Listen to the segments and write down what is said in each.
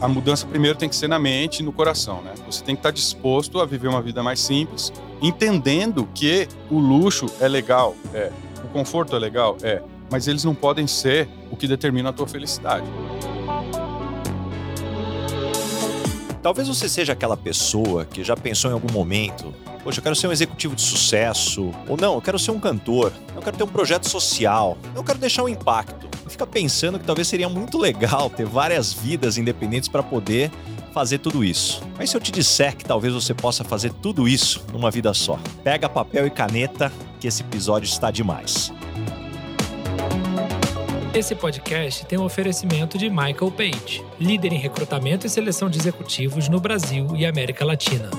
a mudança primeiro tem que ser na mente e no coração, né? Você tem que estar disposto a viver uma vida mais simples, entendendo que o luxo é legal, é, o conforto é legal, é, mas eles não podem ser o que determina a tua felicidade. Talvez você seja aquela pessoa que já pensou em algum momento Poxa, eu quero ser um executivo de sucesso. Ou não, eu quero ser um cantor. Eu quero ter um projeto social. Eu quero deixar um impacto. Fica pensando que talvez seria muito legal ter várias vidas independentes para poder fazer tudo isso. Mas se eu te disser que talvez você possa fazer tudo isso numa vida só, pega papel e caneta que esse episódio está demais. Esse podcast tem um oferecimento de Michael Page, líder em recrutamento e seleção de executivos no Brasil e América Latina.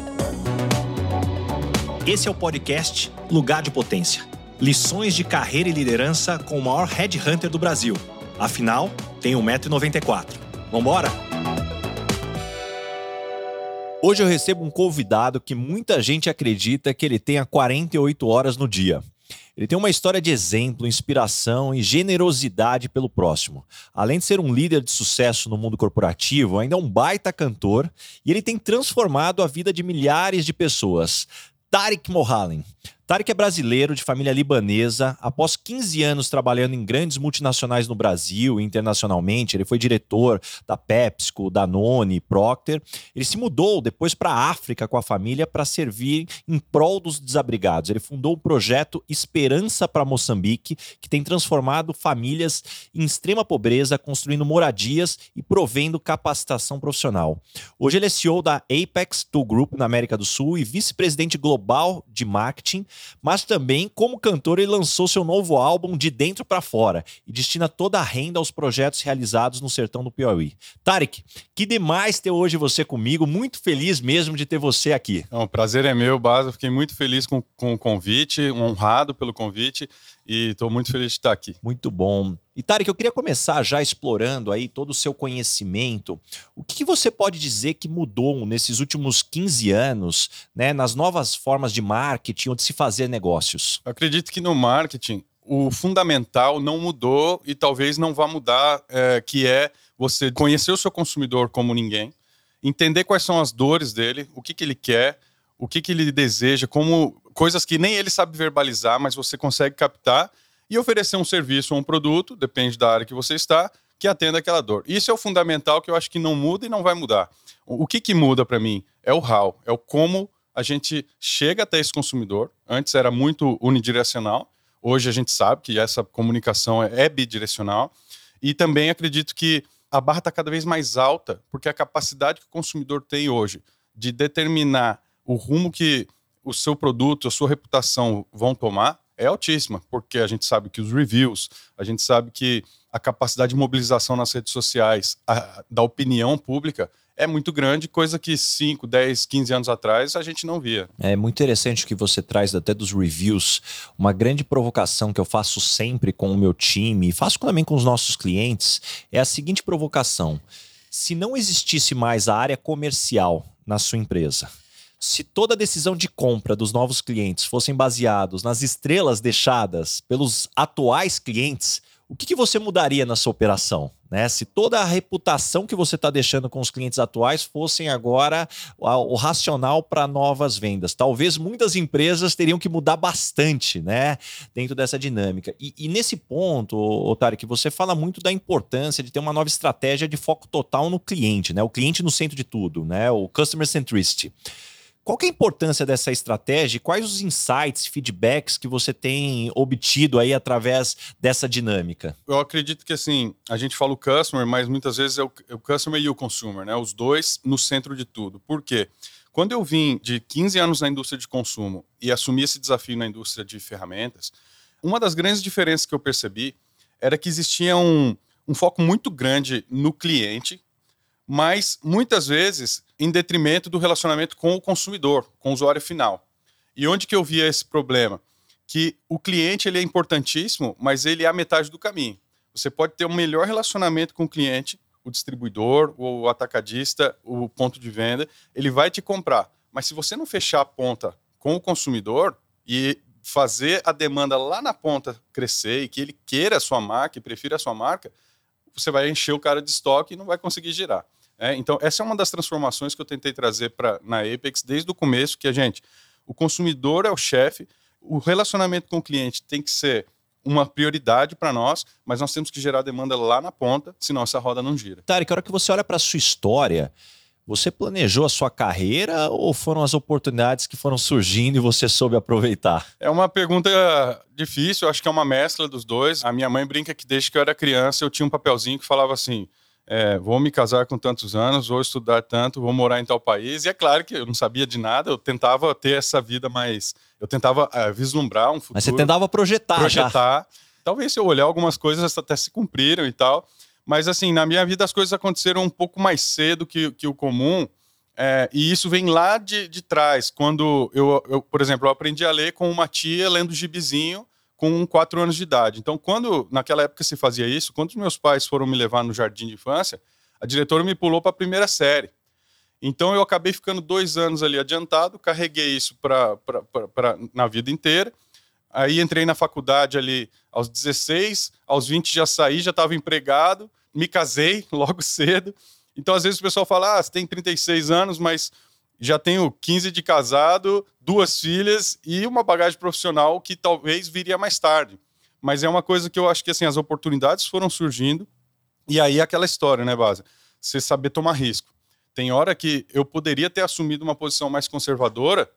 Esse é o podcast Lugar de Potência. Lições de carreira e liderança com o maior headhunter do Brasil. Afinal, tem 1,94m. Vambora? Hoje eu recebo um convidado que muita gente acredita que ele tenha 48 horas no dia. Ele tem uma história de exemplo, inspiração e generosidade pelo próximo. Além de ser um líder de sucesso no mundo corporativo, ainda é um baita cantor e ele tem transformado a vida de milhares de pessoas. Tarek Mohalem. Tarek é brasileiro de família libanesa. Após 15 anos trabalhando em grandes multinacionais no Brasil e internacionalmente, ele foi diretor da PepsiCo, Danone, Procter. Ele se mudou depois para a África com a família para servir em prol dos desabrigados. Ele fundou o projeto Esperança para Moçambique, que tem transformado famílias em extrema pobreza, construindo moradias e provendo capacitação profissional. Hoje ele é CEO da Apex Tool Group na América do Sul e vice-presidente global de marketing mas também como cantor ele lançou seu novo álbum De Dentro para Fora e destina toda a renda aos projetos realizados no sertão do Piauí. Tarek, que demais ter hoje você comigo, muito feliz mesmo de ter você aqui. O prazer é meu, Baza, fiquei muito feliz com, com o convite, honrado pelo convite e estou muito feliz de estar aqui. Muito bom. E Tarek, eu queria começar já explorando aí todo o seu conhecimento. O que, você pode dizer que mudou nesses últimos 15 anos, né, nas novas formas de marketing ou de se fazer negócios? Eu acredito que no marketing o fundamental não mudou e talvez não vá mudar, é, que é você conhecer o seu consumidor como ninguém, entender quais são as dores dele, o que, que ele quer, o que, que ele deseja, como coisas que nem ele sabe verbalizar, mas você consegue captar e oferecer um serviço ou um produto, depende da área que você está, que atenda aquela dor. Isso é o fundamental que eu acho que não muda e não vai mudar. O que, que muda para mim é o how, é o como a gente chega até esse consumidor. Antes era muito unidirecional, hoje a gente sabe que essa comunicação é, é bidirecional. E também acredito que a barra está cada vez mais alta, porque a capacidade que o consumidor tem hoje de determinar o rumo que o seu produto, a sua reputação vão tomar é altíssima, porque a gente sabe que os reviews, a gente sabe que a capacidade de mobilização nas redes sociais, a, da opinião pública, é muito grande, coisa que 5, 10, 15 anos atrás a gente não via. É muito interessante o que você traz até dos reviews. Uma grande provocação que eu faço sempre com o meu time e faço também com os nossos clientes é a seguinte provocação: se não existisse mais a área comercial na sua empresa, se toda a decisão de compra dos novos clientes fossem baseados nas estrelas deixadas pelos atuais clientes, o que, que você mudaria na sua operação? Né? Se toda a reputação que você está deixando com os clientes atuais fossem agora o racional para novas vendas, talvez muitas empresas teriam que mudar bastante, né, dentro dessa dinâmica. E, e nesse ponto, Otário, que você fala muito da importância de ter uma nova estratégia de foco total no cliente, né, o cliente no centro de tudo, né, o customer centricity. Qual é a importância dessa estratégia quais os insights, feedbacks que você tem obtido aí através dessa dinâmica? Eu acredito que assim, a gente fala o customer, mas muitas vezes é o, é o customer e o consumer, né? Os dois no centro de tudo. Por quê? Quando eu vim de 15 anos na indústria de consumo e assumi esse desafio na indústria de ferramentas, uma das grandes diferenças que eu percebi era que existia um, um foco muito grande no cliente, mas muitas vezes em detrimento do relacionamento com o consumidor, com o usuário final. E onde que eu via esse problema? Que o cliente ele é importantíssimo, mas ele é a metade do caminho. Você pode ter um melhor relacionamento com o cliente, o distribuidor, o atacadista, o ponto de venda, ele vai te comprar. Mas se você não fechar a ponta com o consumidor e fazer a demanda lá na ponta crescer e que ele queira a sua marca e prefira a sua marca, você vai encher o cara de estoque e não vai conseguir girar. É, então, essa é uma das transformações que eu tentei trazer pra, na Apex desde o começo, que a gente, o consumidor é o chefe, o relacionamento com o cliente tem que ser uma prioridade para nós, mas nós temos que gerar demanda lá na ponta, senão essa roda não gira. Tarek, a hora que você olha para a sua história, você planejou a sua carreira ou foram as oportunidades que foram surgindo e você soube aproveitar? É uma pergunta difícil, acho que é uma mescla dos dois. A minha mãe brinca que desde que eu era criança eu tinha um papelzinho que falava assim: é, vou me casar com tantos anos, vou estudar tanto, vou morar em tal país. E é claro que eu não sabia de nada, eu tentava ter essa vida mais. Eu tentava é, vislumbrar um futuro. Mas você tentava projetar. Projetar. Já. Talvez se eu olhar algumas coisas até se cumpriram e tal. Mas, assim, na minha vida as coisas aconteceram um pouco mais cedo que, que o comum. É, e isso vem lá de, de trás. Quando eu, eu, por exemplo, eu aprendi a ler com uma tia lendo gibizinho com quatro anos de idade. Então, quando naquela época se fazia isso, quando meus pais foram me levar no jardim de infância, a diretora me pulou para a primeira série. Então, eu acabei ficando dois anos ali adiantado, carreguei isso pra na vida inteira. Aí entrei na faculdade ali aos 16, aos 20 já saí, já estava empregado me casei logo cedo. Então, às vezes o pessoal fala: ah, você tem 36 anos, mas já tenho 15 de casado, duas filhas e uma bagagem profissional que talvez viria mais tarde. Mas é uma coisa que eu acho que assim, as oportunidades foram surgindo. E aí aquela história, né, Base? Você saber tomar risco. Tem hora que eu poderia ter assumido uma posição mais conservadora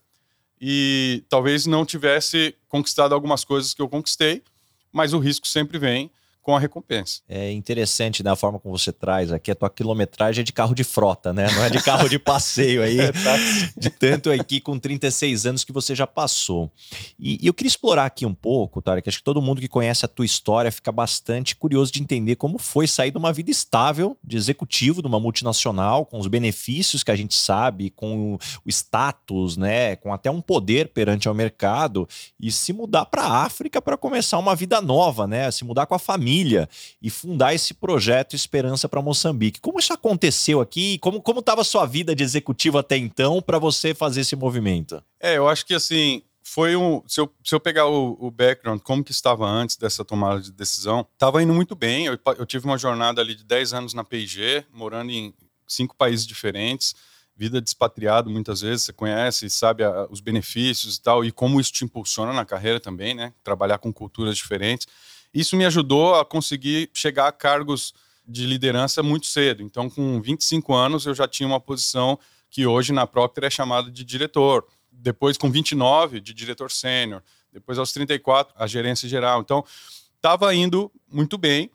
e talvez não tivesse conquistado algumas coisas que eu conquistei, mas o risco sempre vem com a recompensa. É interessante da forma como você traz aqui, a tua quilometragem é de carro de frota, né? Não é de carro de passeio aí, é, tá. de tanto aqui com 36 anos que você já passou. E, e eu queria explorar aqui um pouco, Tarek, acho que todo mundo que conhece a tua história fica bastante curioso de entender como foi sair de uma vida estável, de executivo de uma multinacional, com os benefícios que a gente sabe, com o status, né, com até um poder perante ao mercado, e se mudar para a África para começar uma vida nova, né? Se mudar com a família família e fundar esse projeto Esperança para Moçambique. Como isso aconteceu aqui? Como como estava sua vida de executivo até então para você fazer esse movimento? É, eu acho que assim foi um. Se eu, se eu pegar o, o, background, como que estava antes dessa tomada de decisão, estava indo muito bem. Eu, eu, tive uma jornada ali de 10 anos na PIG, morando em cinco países diferentes, vida de expatriado muitas vezes, você conhece, sabe a, os benefícios e tal, e como isso te impulsiona na carreira também, né? Trabalhar com culturas diferentes. Isso me ajudou a conseguir chegar a cargos de liderança muito cedo. Então, com 25 anos, eu já tinha uma posição que hoje na Procter é chamada de diretor. Depois, com 29, de diretor sênior. Depois, aos 34, a gerência geral. Então, estava indo muito bem,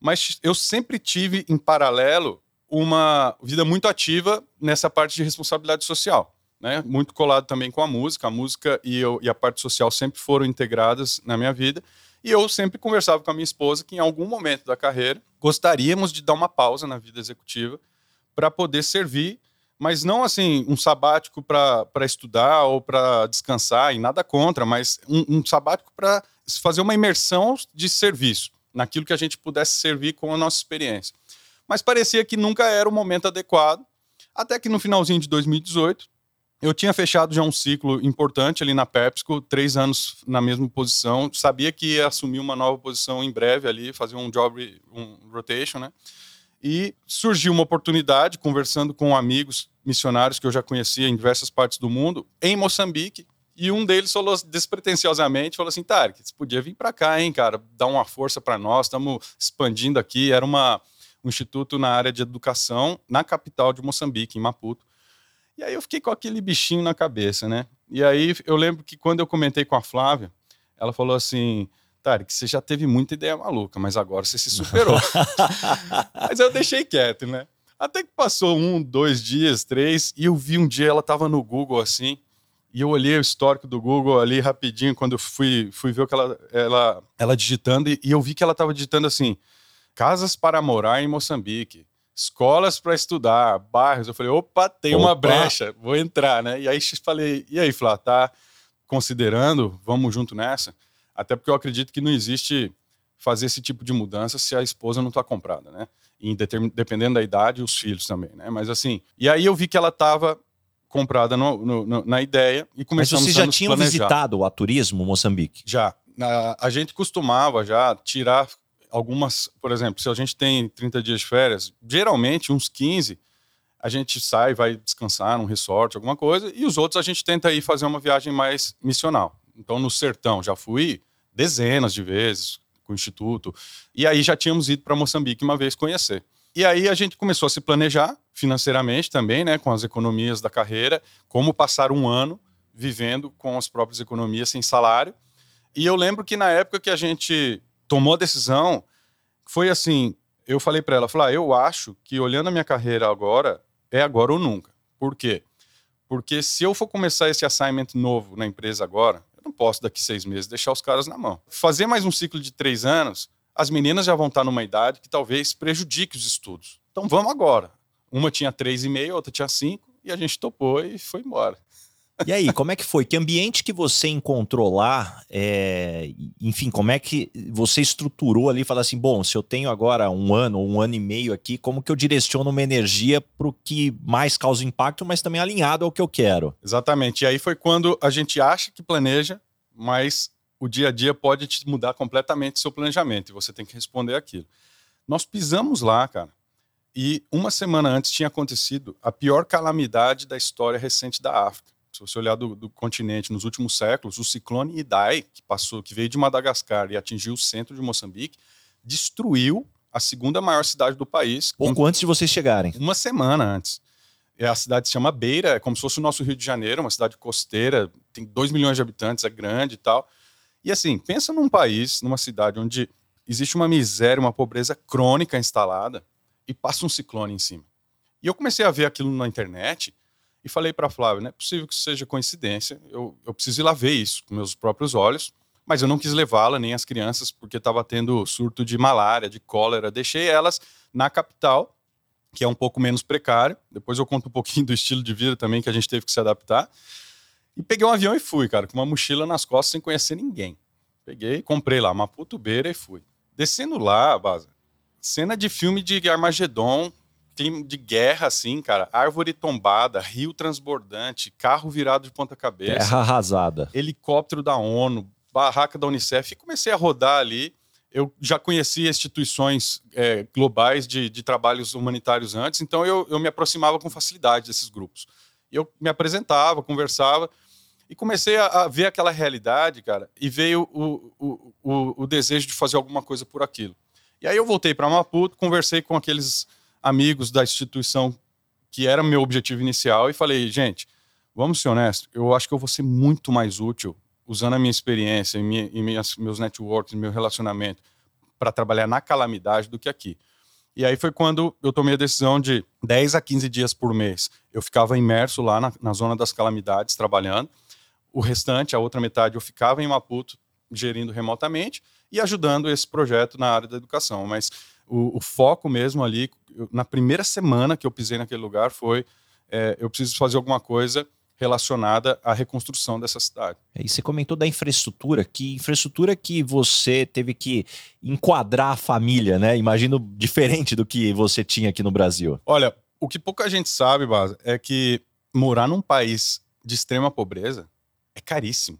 mas eu sempre tive em paralelo uma vida muito ativa nessa parte de responsabilidade social. Né? Muito colado também com a música. A música e, eu, e a parte social sempre foram integradas na minha vida. E eu sempre conversava com a minha esposa que em algum momento da carreira gostaríamos de dar uma pausa na vida executiva para poder servir, mas não assim um sabático para estudar ou para descansar, e nada contra, mas um, um sabático para fazer uma imersão de serviço naquilo que a gente pudesse servir com a nossa experiência. Mas parecia que nunca era o momento adequado, até que no finalzinho de 2018 eu tinha fechado já um ciclo importante ali na PepsiCo, três anos na mesma posição. Sabia que ia assumir uma nova posição em breve ali, fazer um job, um rotation, né? E surgiu uma oportunidade, conversando com amigos missionários que eu já conhecia em diversas partes do mundo, em Moçambique. E um deles falou despretensiosamente, falou assim, Tarek, você podia vir para cá, hein, cara, dar uma força para nós, estamos expandindo aqui. Era uma, um instituto na área de educação na capital de Moçambique, em Maputo. E aí eu fiquei com aquele bichinho na cabeça, né? E aí eu lembro que quando eu comentei com a Flávia, ela falou assim: Tarek, você já teve muita ideia maluca, mas agora você se superou. mas eu deixei quieto, né? Até que passou um, dois dias, três, e eu vi um dia ela tava no Google assim, e eu olhei o histórico do Google ali rapidinho, quando eu fui, fui ver o que ela, ela, ela digitando, e, e eu vi que ela tava digitando assim: casas para morar em Moçambique escolas para estudar, bairros. Eu falei, opa, tem opa. uma brecha, vou entrar, né? E aí falei, e aí, Flá, tá considerando, vamos junto nessa? Até porque eu acredito que não existe fazer esse tipo de mudança se a esposa não está comprada, né? E dependendo da idade, os filhos também, né? Mas assim, e aí eu vi que ela estava comprada no, no, na ideia e começamos Mas você já tinha visitado o turismo Moçambique? Já. A, a gente costumava já tirar algumas, por exemplo, se a gente tem 30 dias de férias, geralmente uns 15 a gente sai, vai descansar num resort, alguma coisa, e os outros a gente tenta ir fazer uma viagem mais missional. Então, no sertão, já fui dezenas de vezes com o Instituto, e aí já tínhamos ido para Moçambique uma vez conhecer. E aí a gente começou a se planejar financeiramente também, né, com as economias da carreira, como passar um ano vivendo com as próprias economias sem salário. E eu lembro que na época que a gente tomou a decisão, foi assim, eu falei para ela, falei, ah, eu acho que olhando a minha carreira agora, é agora ou nunca. Por quê? Porque se eu for começar esse assignment novo na empresa agora, eu não posso daqui seis meses deixar os caras na mão. Fazer mais um ciclo de três anos, as meninas já vão estar numa idade que talvez prejudique os estudos. Então vamos agora. Uma tinha três e meio, outra tinha cinco, e a gente topou e foi embora. E aí, como é que foi? Que ambiente que você encontrou lá? É, enfim, como é que você estruturou ali? Falar assim, bom, se eu tenho agora um ano ou um ano e meio aqui, como que eu direciono uma energia para o que mais causa impacto, mas também alinhado ao que eu quero? Exatamente. E aí foi quando a gente acha que planeja, mas o dia a dia pode te mudar completamente seu planejamento e você tem que responder aquilo. Nós pisamos lá, cara, e uma semana antes tinha acontecido a pior calamidade da história recente da África se você olhar do, do, continente nos últimos séculos, o ciclone Idai, que passou, que veio de Madagascar e atingiu o centro de Moçambique, destruiu a segunda maior cidade do país. Pouco antes de vocês chegarem. Uma semana antes. É, a cidade se chama Beira, é como se fosse o nosso Rio de Janeiro, uma cidade costeira, tem 2 milhões de habitantes, é grande e tal. E assim, pensa num país, numa cidade onde existe uma miséria, uma pobreza crônica instalada e passa um ciclone em cima. E eu comecei a ver aquilo na internet e falei para Flávia, não é possível que isso seja coincidência, eu, eu preciso ir lá ver isso com meus próprios olhos, mas eu não quis levá-la nem as crianças porque estava tendo surto de malária, de cólera, deixei elas na capital, que é um pouco menos precário, depois eu conto um pouquinho do estilo de vida também que a gente teve que se adaptar, e peguei um avião e fui, cara, com uma mochila nas costas sem conhecer ninguém. Peguei, comprei lá Maputo Beira e fui. Descendo lá, Baza, cena de filme de Armagedon, clima de guerra, assim, cara. Árvore tombada, rio transbordante, carro virado de ponta cabeça. Terra arrasada. Helicóptero da ONU, barraca da Unicef. E comecei a rodar ali. Eu já conhecia instituições é, globais de, de, trabalhos humanitários antes, então eu, eu me aproximava com facilidade desses grupos. Eu me apresentava, conversava e comecei a, a ver aquela realidade, cara, e veio o, o, o, o desejo de fazer alguma coisa por aquilo. E aí eu voltei para Maputo, conversei com aqueles amigos da instituição que era meu objetivo inicial e falei, gente, vamos ser honestos, eu acho que eu vou ser muito mais útil usando a minha experiência e, minha, e minhas, meus networks, meu relacionamento para trabalhar na calamidade do que aqui. E aí foi quando eu tomei a decisão de 10 a 15 dias por mês. Eu ficava imerso lá na, na zona das calamidades, trabalhando. O restante, a outra metade, eu ficava em Maputo, gerindo remotamente e ajudando esse projeto na área da educação. Mas o, o foco mesmo ali, eu, na primeira semana que eu pisei naquele lugar, foi é, eu preciso fazer alguma coisa relacionada à reconstrução dessa cidade. E você comentou da infraestrutura, que infraestrutura que você teve que enquadrar a família, né? Imagino diferente do que você tinha aqui no Brasil. Olha, o que pouca gente sabe, Basa, é que morar num país de extrema pobreza é caríssimo.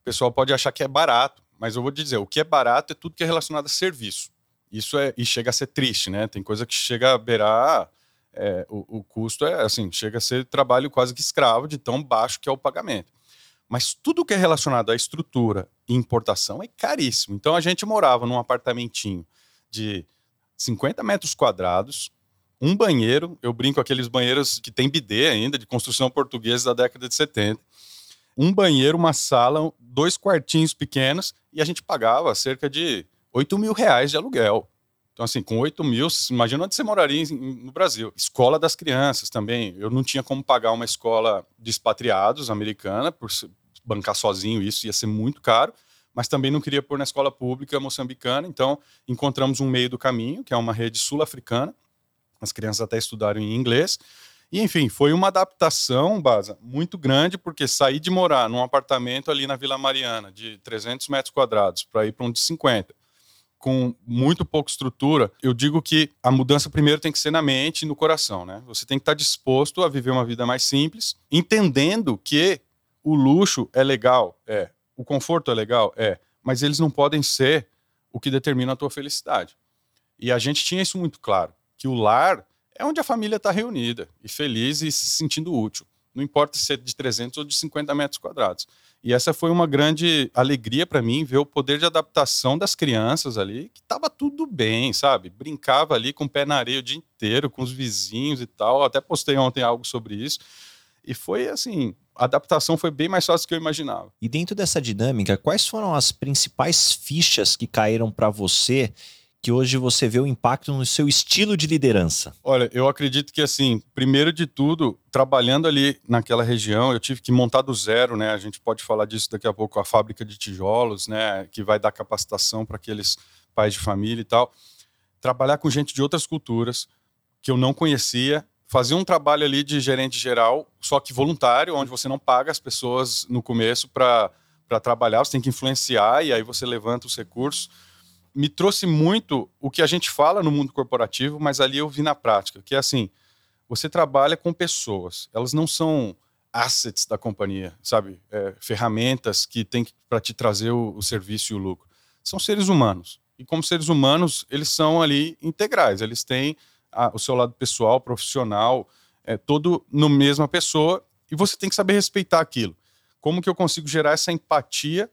O pessoal pode achar que é barato, mas eu vou te dizer, o que é barato é tudo que é relacionado a serviço. Isso é e chega a ser triste, né? Tem coisa que chega a beirar é, o, o, custo é assim, chega a ser trabalho quase que escravo de tão baixo que é o pagamento. Mas tudo que é relacionado à estrutura e importação é caríssimo. Então a gente morava num apartamentinho de 50 metros quadrados, um banheiro, eu brinco aqueles banheiros que tem bidê ainda, de construção portuguesa da década de 70. Um banheiro, uma sala, dois quartinhos pequenos, e a gente pagava cerca de 8 mil reais de aluguel. Então, assim, com 8 mil, imagina onde você moraria no Brasil. Escola das crianças também. Eu não tinha como pagar uma escola de expatriados americana, por bancar sozinho isso ia ser muito caro, mas também não queria pôr na escola pública moçambicana. Então, encontramos um meio do caminho, que é uma rede sul-africana. As crianças até estudaram em inglês. E, enfim, foi uma adaptação, Baza, muito grande, porque sair de morar num apartamento ali na Vila Mariana, de 300 metros quadrados, para ir para um de 50 com muito pouca estrutura, eu digo que a mudança primeiro tem que ser na mente e no coração, né? Você tem que estar disposto a viver uma vida mais simples, entendendo que o luxo é legal, é, o conforto é legal, é, mas eles não podem ser o que determina a tua felicidade. E a gente tinha isso muito claro, que o lar é onde a família está reunida e feliz e se sentindo útil. Não importa se é de 300 ou de 50 metros quadrados. E essa foi uma grande alegria para mim ver o poder de adaptação das crianças ali, que estava tudo bem, sabe? Brincava ali com o pé na areia o dia inteiro, com os vizinhos e tal. Até postei ontem algo sobre isso. E foi assim, a adaptação foi bem mais fácil do que eu imaginava. E dentro dessa dinâmica, quais foram as principais fichas que caíram para você que hoje você vê o impacto no seu estilo de liderança? Olha, eu acredito que assim, primeiro de tudo, trabalhando ali naquela região, eu tive que montar do zero, né? A gente pode falar disso daqui a pouco, a fábrica de tijolos, né, que vai dar capacitação para aqueles pais de família e tal. Trabalhar com gente de outras culturas que eu não conhecia, fazer um trabalho ali de gerente geral, só que voluntário, onde você não paga as pessoas no começo para trabalhar, você tem que influenciar e aí você levanta os recursos me trouxe muito o que a gente fala no mundo corporativo, mas ali eu vi na prática, que é assim, você trabalha com pessoas, elas não são assets da companhia, sabe? É, ferramentas que tem para te trazer o, o, serviço e o lucro. São seres humanos. E como seres humanos, eles são ali integrais, eles têm a, o seu lado pessoal, profissional, é, todo no mesma pessoa, e você tem que saber respeitar aquilo. Como que eu consigo gerar essa empatia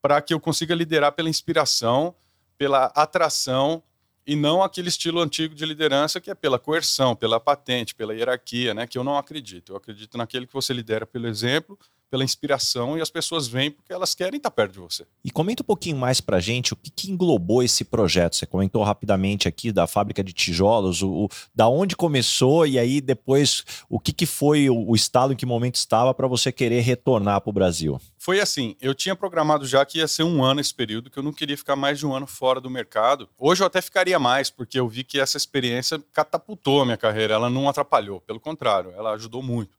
para que eu consiga liderar pela inspiração, pela atração e não aquele estilo antigo de liderança que é pela coerção, pela patente, pela hierarquia, né? Que eu não acredito. Eu acredito naquele que você lidera pelo exemplo, pela inspiração e as pessoas vêm porque elas querem estar perto de você. E comenta um pouquinho mais para gente o que, que, englobou esse projeto. Você comentou rapidamente aqui da fábrica de tijolos, o, o da onde começou e aí depois o que, que foi o, o estado em que momento estava para você querer retornar para o Brasil. Foi assim, eu tinha programado já que ia ser um ano esse período, que eu não queria ficar mais de um ano fora do mercado. Hoje eu até ficaria mais, porque eu vi que essa experiência catapultou a minha carreira, ela não atrapalhou, pelo contrário, ela ajudou muito.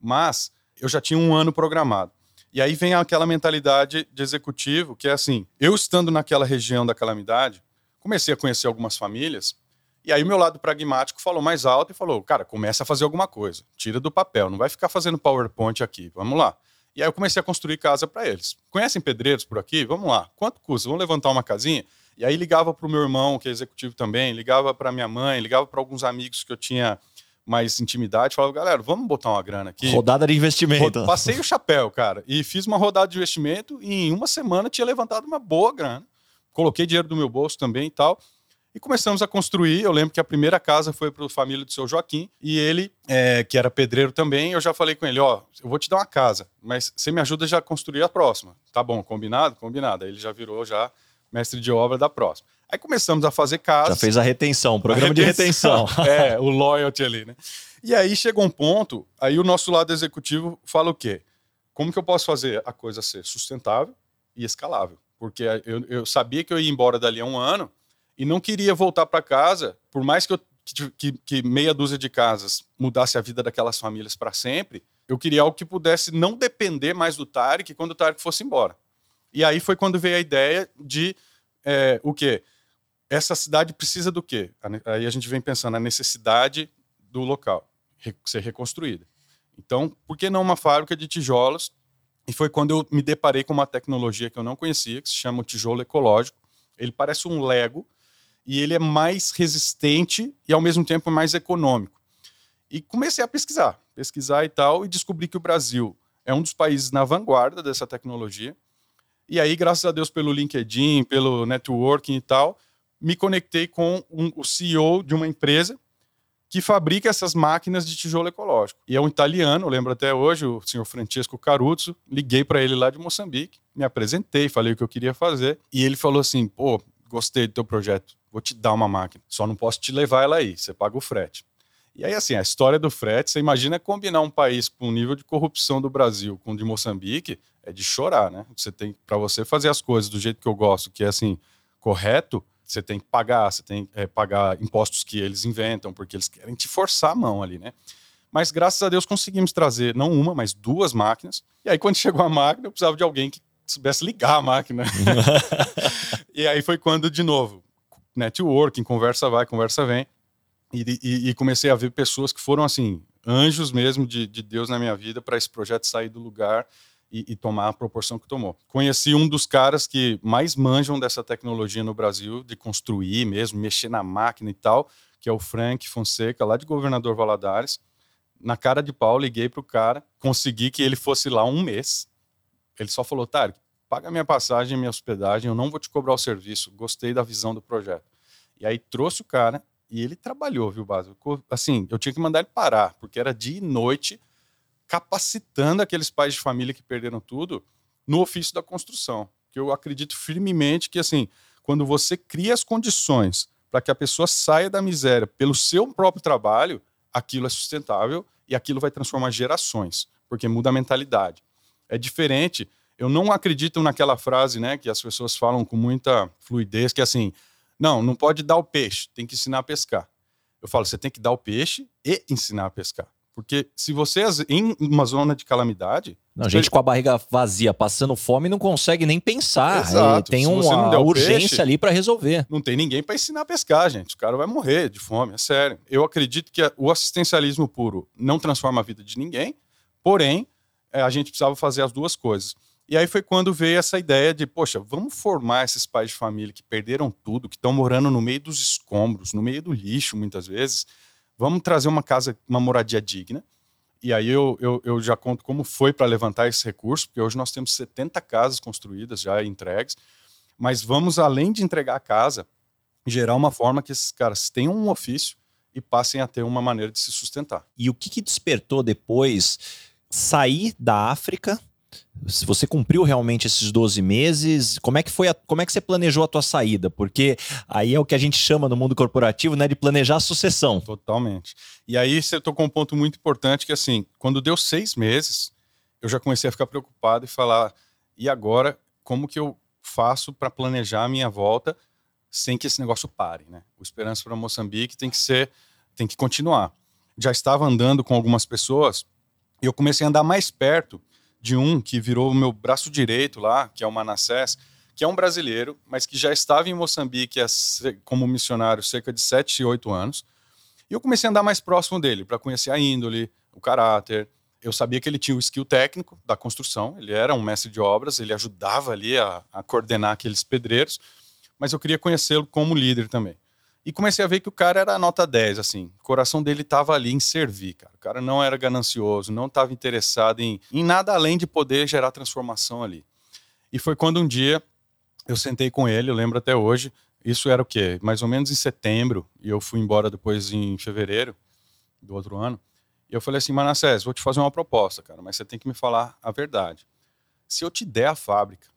Mas eu já tinha um ano programado. E aí vem aquela mentalidade de executivo, que é assim: eu estando naquela região da calamidade, comecei a conhecer algumas famílias, e aí o meu lado pragmático falou mais alto e falou: cara, começa a fazer alguma coisa, tira do papel, não vai ficar fazendo PowerPoint aqui, vamos lá. E aí eu comecei a construir casa para eles. Conhecem pedreiros por aqui? Vamos lá. Quanto custa? Vamos levantar uma casinha? E aí ligava para o meu irmão, que é executivo também, ligava para minha mãe, ligava para alguns amigos que eu tinha mais intimidade, falava, galera, vamos botar uma grana aqui. Rodada de investimento. Passei o chapéu, cara, e fiz uma rodada de investimento e em uma semana tinha levantado uma boa grana. Coloquei dinheiro do meu bolso também e tal. E começamos a construir. Eu lembro que a primeira casa foi para a família do seu Joaquim. E ele, é, que era pedreiro também, eu já falei com ele: Ó, eu vou te dar uma casa, mas você me ajuda já a construir a próxima. Tá bom, combinado? Combinado. Aí ele já virou já mestre de obra da próxima. Aí começamos a fazer casas. Já fez a retenção, programa a retenção, de retenção. é, o loyalty ali, né? E aí chegou um ponto, aí o nosso lado executivo fala o quê? Como que eu posso fazer a coisa ser sustentável e escalável? Porque eu, eu sabia que eu ia embora dali a um ano e não queria voltar para casa, por mais que, eu, que, que meia dúzia de casas mudasse a vida daquelas famílias para sempre, eu queria algo que pudesse não depender mais do Tarek quando o Tarek fosse embora. E aí foi quando veio a ideia de é, o quê? essa cidade precisa do quê? Aí a gente vem pensando na necessidade do local ser reconstruída. Então, por que não uma fábrica de tijolos? E foi quando eu me deparei com uma tecnologia que eu não conhecia, que se chama o tijolo ecológico. Ele parece um Lego e ele é mais resistente e ao mesmo tempo mais econômico. E comecei a pesquisar, pesquisar e tal, e descobri que o Brasil é um dos países na vanguarda dessa tecnologia. E aí, graças a Deus, pelo LinkedIn, pelo networking e tal, me conectei com um, o CEO de uma empresa que fabrica essas máquinas de tijolo ecológico. E é um italiano, lembro até hoje, o senhor Francesco Caruzzo. Liguei para ele lá de Moçambique, me apresentei, falei o que eu queria fazer. E ele falou assim: pô, gostei do teu projeto, vou te dar uma máquina. Só não posso te levar ela aí, você paga o frete. E aí, assim, a história do frete, você imagina combinar um país com o nível de corrupção do Brasil com o de Moçambique, é de chorar, né? Você tem, para você fazer as coisas do jeito que eu gosto, que é assim, correto, você tem que pagar, você tem que é, pagar impostos que eles inventam, porque eles querem te forçar a mão ali, né? Mas graças a Deus conseguimos trazer não uma, mas duas máquinas. E aí, quando chegou a máquina, eu precisava de alguém que soubesse ligar a máquina. e aí foi quando, de novo, networking, conversa vai, conversa vem. E, e, e comecei a ver pessoas que foram, assim, anjos mesmo de, de Deus na minha vida para esse projeto sair do lugar e, e, tomar a proporção que tomou. Conheci um dos caras que mais manjam dessa tecnologia no Brasil, de construir mesmo, mexer na máquina e tal, que é o Frank Fonseca, lá de Governador Valadares. Na cara de pau, liguei pro cara, consegui que ele fosse lá um mês. Ele só falou, Tarek, paga minha passagem, minha hospedagem, eu não vou te cobrar o serviço. Gostei da visão do projeto. E aí trouxe o cara e ele trabalhou, viu, Básico? Assim, eu tinha que mandar ele parar, porque era dia e noite capacitando aqueles pais de família que perderam tudo no ofício da construção. Que eu acredito firmemente que, assim, quando você cria as condições para que a pessoa saia da miséria pelo seu próprio trabalho, aquilo é sustentável e aquilo vai transformar gerações, porque muda a mentalidade. É diferente. Eu não acredito naquela frase, né, que as pessoas falam com muita fluidez, que é assim, não, não pode dar o peixe, tem que ensinar a pescar. Eu falo, você tem que dar o peixe e ensinar a pescar. Porque se você, em uma zona de calamidade. Não, gente com a barriga vazia, passando fome, não consegue nem pensar. Exato. Tem uma urgência peixe, ali para resolver. Não tem ninguém para ensinar a pescar, gente. O cara vai morrer de fome, é sério. Eu acredito que o assistencialismo puro não transforma a vida de ninguém, porém, é, a gente precisava fazer as duas coisas. E aí foi quando veio essa ideia de, poxa, vamos formar esses pais de família que perderam tudo, que estão morando no meio dos escombros, no meio do lixo, muitas vezes vamos trazer uma casa, uma moradia digna. E aí eu, eu, eu já conto como foi para levantar esse recurso, porque hoje nós temos 70 casas construídas já entregues, mas vamos, além de entregar a casa, gerar uma forma que esses caras tenham um ofício e passem a ter uma maneira de se sustentar. E o que, que despertou depois sair da África se você cumpriu realmente esses 12 meses, como é que foi a, como é que você planejou a tua saída? Porque aí é o que a gente chama no mundo corporativo, né, de planejar a sucessão. Totalmente. E aí você tocou um ponto muito importante que assim, quando deu seis meses, eu já comecei a ficar preocupado e falar, e agora como que eu faço para planejar a minha volta sem que esse negócio pare, né? O Esperança para Moçambique tem que ser, tem que continuar. Já estava andando com algumas pessoas e eu comecei a andar mais perto de um que virou o meu braço direito lá, que é o Manassés, que é um brasileiro, mas que já estava em Moçambique como missionário cerca de 7, 8 anos. E eu comecei a andar mais próximo dele, para conhecer a índole, o caráter. Eu sabia que ele tinha o skill técnico da construção, ele era um mestre de obras, ele ajudava ali a, a coordenar aqueles pedreiros, mas eu queria conhecê-lo como líder também. E comecei a ver que o cara era nota 10, assim. O coração dele estava ali em servir, cara. O cara não era ganancioso, não estava interessado em, em nada além de poder gerar transformação ali. E foi quando um dia eu sentei com ele, eu lembro até hoje, isso era o quê? Mais ou menos em setembro, e eu fui embora depois em fevereiro do outro ano. E eu falei assim, Manassés, vou te fazer uma proposta, cara, mas você tem que me falar a verdade. Se eu te der a fábrica,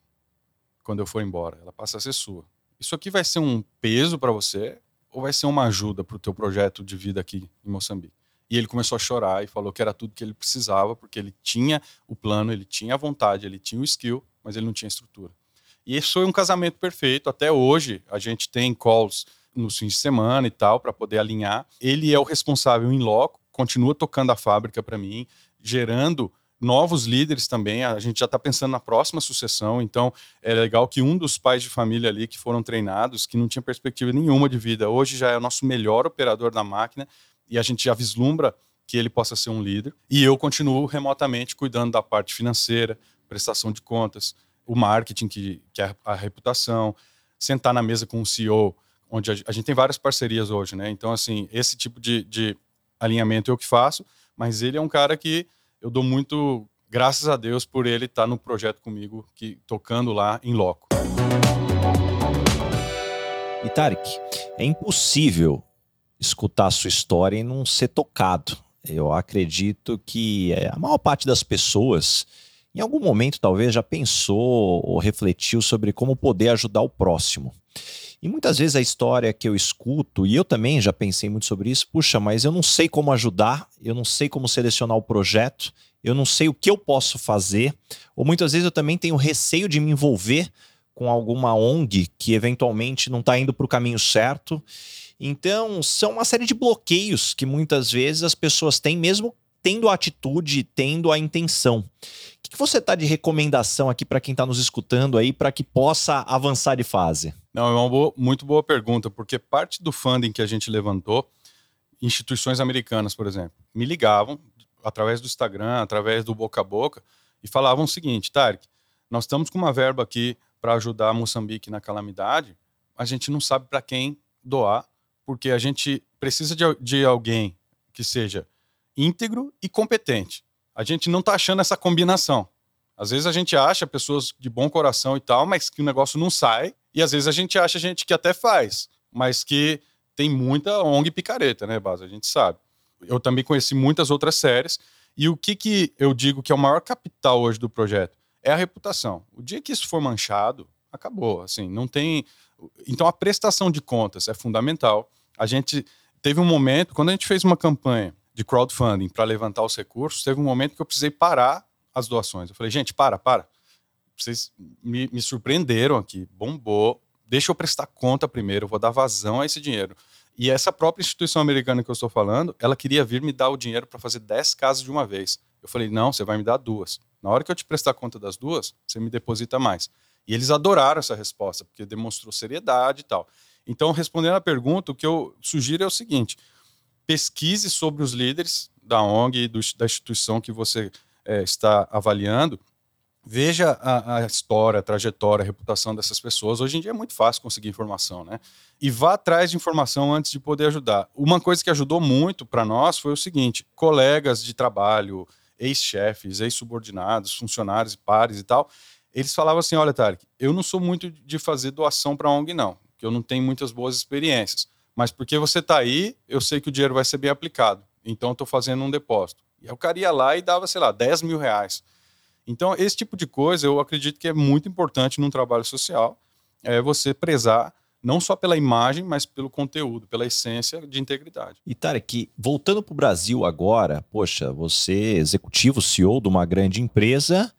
quando eu for embora, ela passa a ser sua. Isso aqui vai ser um peso para você ou vai ser uma ajuda para o teu projeto de vida aqui em Moçambique? E ele começou a chorar e falou que era tudo que ele precisava, porque ele tinha o plano, ele tinha a vontade, ele tinha o skill, mas ele não tinha estrutura. E esse foi um casamento perfeito. Até hoje, a gente tem calls nos fins de semana e tal, para poder alinhar. Ele é o responsável em loco, continua tocando a fábrica para mim, gerando novos líderes também. A gente já está pensando na próxima sucessão, então é legal que um dos pais de família ali que foram treinados, que não tinha perspectiva nenhuma de vida, hoje já é o nosso melhor operador da máquina e a gente já vislumbra que ele possa ser um líder. E eu continuo remotamente cuidando da parte financeira, prestação de contas, o marketing, que, que é a reputação, sentar na mesa com o CEO, onde a, a gente tem várias parcerias hoje, né? Então, assim, esse tipo de, de alinhamento eu que faço, mas ele é um cara que eu dou muito graças a Deus por ele estar no projeto comigo, que tocando lá em loco. E Tarek, é impossível escutar a sua história e não ser tocado. Eu acredito que é, a maior parte das pessoas, em algum momento talvez, já pensou ou refletiu sobre como poder ajudar o próximo. E muitas vezes a história que eu escuto, e eu também já pensei muito sobre isso, puxa, mas eu não sei como ajudar, eu não sei como selecionar o projeto, eu não sei o que eu posso fazer, ou muitas vezes eu também tenho receio de me envolver com alguma ONG que eventualmente não está indo para o caminho certo. Então, são uma série de bloqueios que muitas vezes as pessoas têm, mesmo tendo a atitude, tendo a intenção. O que você está de recomendação aqui para quem está nos escutando aí para que possa avançar de fase? Não, é uma boa, muito boa pergunta, porque parte do funding que a gente levantou, instituições americanas, por exemplo, me ligavam através do Instagram, através do boca a boca, e falavam o seguinte, Tarek, nós estamos com uma verba aqui para ajudar Moçambique na calamidade, a gente não sabe para quem doar, porque a gente precisa de, de alguém que seja íntegro e competente. A gente não está achando essa combinação. Às vezes a gente acha pessoas de bom coração e tal, mas que o negócio não sai. E às vezes a gente acha gente que até faz, mas que tem muita ONG picareta, né, Basa? A gente sabe. Eu também conheci muitas outras séries. E o que, que eu digo que é o maior capital hoje do projeto? É a reputação. O dia que isso for manchado, acabou. Assim, não tem. Então a prestação de contas é fundamental. A gente teve um momento, quando a gente fez uma campanha de crowdfunding para levantar os recursos, teve um momento que eu precisei parar as doações. Eu falei, gente, para, para. Vocês me, me surpreenderam aqui, bombou. Deixa eu prestar conta primeiro, vou dar vazão a esse dinheiro. E essa própria instituição americana que eu estou falando, ela queria vir me dar o dinheiro para fazer 10 casas de uma vez. Eu falei, não, você vai me dar duas. Na hora que eu te prestar conta das duas, você me deposita mais. E eles adoraram essa resposta, porque demonstrou seriedade e tal. Então, respondendo à pergunta, o que eu sugiro é o seguinte: pesquise sobre os líderes da ONG e do, da instituição que você é, está avaliando, veja a, a, história, a trajetória, a reputação dessas pessoas. Hoje em dia é muito fácil conseguir informação, né? E vá atrás de informação antes de poder ajudar. Uma coisa que ajudou muito para nós foi o seguinte: colegas de trabalho, ex-chefes, ex-subordinados, funcionários e pares e tal, eles falavam assim: olha, Tarek, eu não sou muito de fazer doação para ONG, não, que eu não tenho muitas boas experiências. Mas porque você está aí, eu sei que o dinheiro vai ser bem aplicado. Então, estou fazendo um depósito. E o cara ia lá e dava, sei lá, 10 mil reais. Então, esse tipo de coisa eu acredito que é muito importante num trabalho social, é você prezar não só pela imagem, mas pelo conteúdo, pela essência de integridade. E Tarek, voltando para o Brasil agora, poxa, você executivo, CEO de uma grande empresa,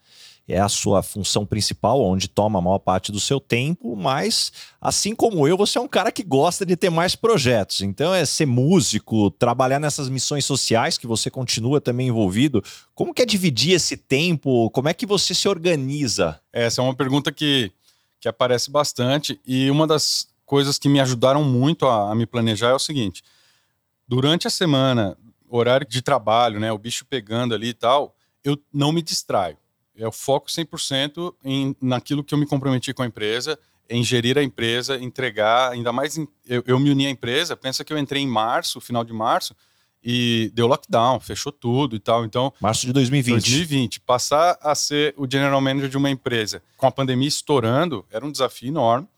é a sua função principal, onde toma a maior parte do seu tempo, mas assim como eu, você é um cara que gosta de ter mais projetos. Então é ser músico, trabalhar nessas missões sociais que você continua também envolvido. Como que é dividir esse tempo? Como é que você se organiza? Essa é uma pergunta que, que aparece bastante e uma das coisas que me ajudaram muito a, a me planejar é o seguinte: durante a semana, horário de trabalho, né, o bicho pegando ali e tal, eu não me distraio eu foco 100% em, naquilo que eu me comprometi com a empresa, em gerir a empresa, entregar, ainda mais em, eu, eu, me uni à empresa, pensa que eu entrei em março, final de março, e deu lockdown, fechou tudo e tal. Então, março de 2020. 2020, passar a ser o general manager de uma empresa com a pandemia estourando, era um desafio enorme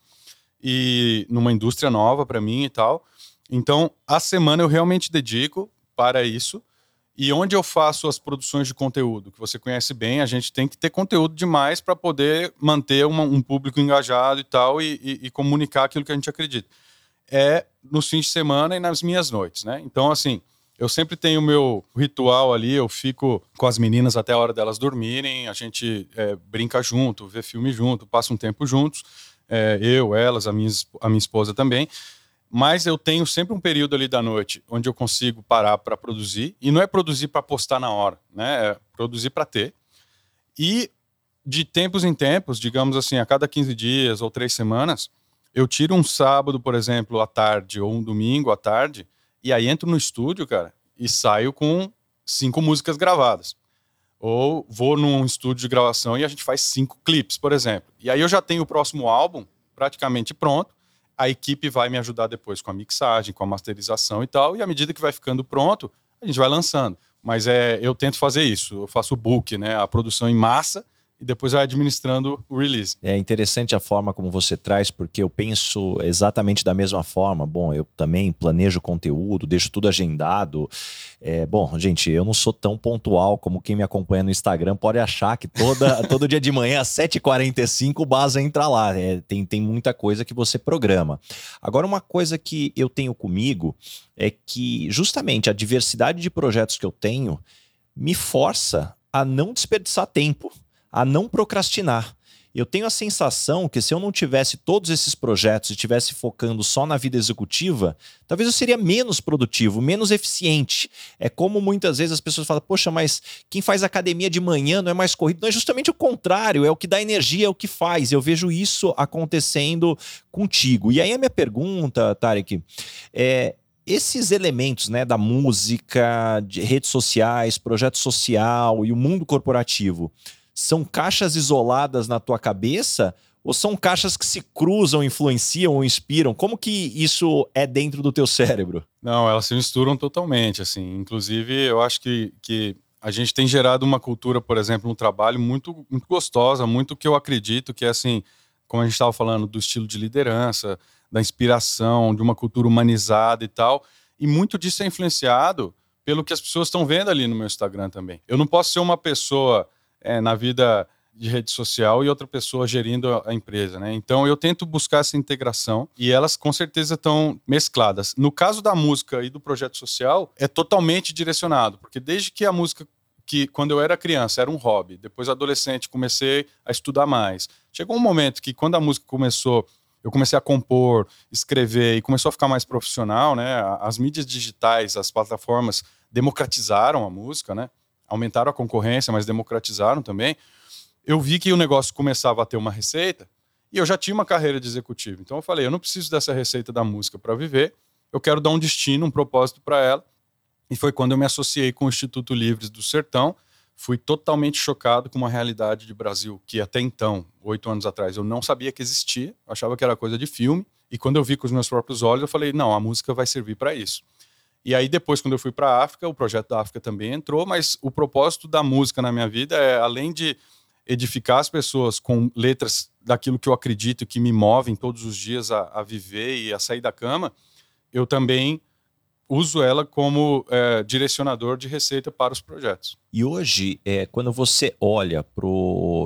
e numa indústria nova para mim e tal. Então, a semana eu realmente dedico para isso e onde eu faço as produções de conteúdo, que você conhece bem, a gente tem que ter conteúdo demais para poder manter uma, um público engajado e tal, e, e, e, comunicar aquilo que a gente acredita. É nos fins de semana e nas minhas noites, né? Então, assim, eu sempre tenho o meu ritual ali, eu fico com as meninas até a hora delas dormirem, a gente é, brinca junto, vê filme junto, passa um tempo juntos, é, eu, elas, a minha, a minha esposa também mas eu tenho sempre um período ali da noite onde eu consigo parar para produzir e não é produzir para postar na hora, né? É produzir para ter. E de tempos em tempos, digamos assim, a cada 15 dias ou três semanas, eu tiro um sábado, por exemplo, à tarde ou um domingo à tarde e aí entro no estúdio, cara, e saio com cinco músicas gravadas. Ou vou num estúdio de gravação e a gente faz cinco clipes, por exemplo. E aí eu já tenho o próximo álbum praticamente pronto a equipe vai me ajudar depois com a mixagem, com a masterização e tal, e à medida que vai ficando pronto, a gente vai lançando. Mas é, eu tento fazer isso, eu faço o book, né, a produção em massa, e depois vai administrando o release. É interessante a forma como você traz, porque eu penso exatamente da mesma forma. Bom, eu também planejo conteúdo, deixo tudo agendado. É, bom, gente, eu não sou tão pontual como quem me acompanha no Instagram pode achar que toda, todo dia de manhã, às 7h45, o Baza entra lá. É, tem, tem muita coisa que você programa. Agora, uma coisa que eu tenho comigo é que justamente a diversidade de projetos que eu tenho me força a não desperdiçar tempo a não procrastinar. Eu tenho a sensação que se eu não tivesse todos esses projetos e estivesse focando só na vida executiva, talvez eu seria menos produtivo, menos eficiente. É como muitas vezes as pessoas falam: Poxa, mas quem faz academia de manhã não é mais corrido? Não é justamente o contrário, é o que dá energia, é o que faz. Eu vejo isso acontecendo contigo. E aí a minha pergunta, Tarek, é: esses elementos né, da música, de redes sociais, projeto social e o mundo corporativo são caixas isoladas na tua cabeça Ou são caixas que se cruzam, influenciam ou inspiram? Como que isso é dentro do teu cérebro? Não, elas se misturam totalmente, assim. Inclusive, eu acho que, que a gente tem gerado uma cultura, por exemplo, no trabalho muito, muito gostosa, muito que eu acredito que é assim, como a gente estava falando, do estilo de liderança, da inspiração, de uma cultura humanizada e tal. E muito disso é influenciado pelo que as pessoas estão vendo ali no meu Instagram também. Eu não posso ser uma pessoa é, na vida de rede social e outra pessoa gerindo a empresa, né? Então eu tento buscar essa integração e elas com certeza estão mescladas. No caso da música e do projeto social, é totalmente direcionado, porque desde que a música que quando eu era criança era um hobby, depois adolescente comecei a estudar mais. Chegou um momento que quando a música começou, eu comecei a compor, escrever e começou a ficar mais profissional, né? As mídias digitais, as plataformas democratizaram a música, né? Aumentaram a concorrência, mas democratizaram também eu vi que o negócio começava a ter uma receita e eu já tinha uma carreira de executivo. Então eu falei, eu não preciso dessa receita da música para viver, eu quero dar um destino, um propósito para ela. E foi quando eu me associei com o Instituto Livres do Sertão. Fui totalmente chocado com uma realidade de Brasil que até então, oito anos atrás, eu não sabia que existia, achava que era coisa de filme. E quando eu vi com os meus próprios olhos, eu falei, não, a música vai servir para isso. E aí depois, quando eu fui para a África, o projeto da África também entrou, mas o propósito da música na minha vida é, além de edificar as pessoas com letras daquilo que eu acredito que me movem todos os dias a, a viver e a sair da cama, eu também uso ela como é, direcionador de receita para os projetos. E hoje, é, quando você olha para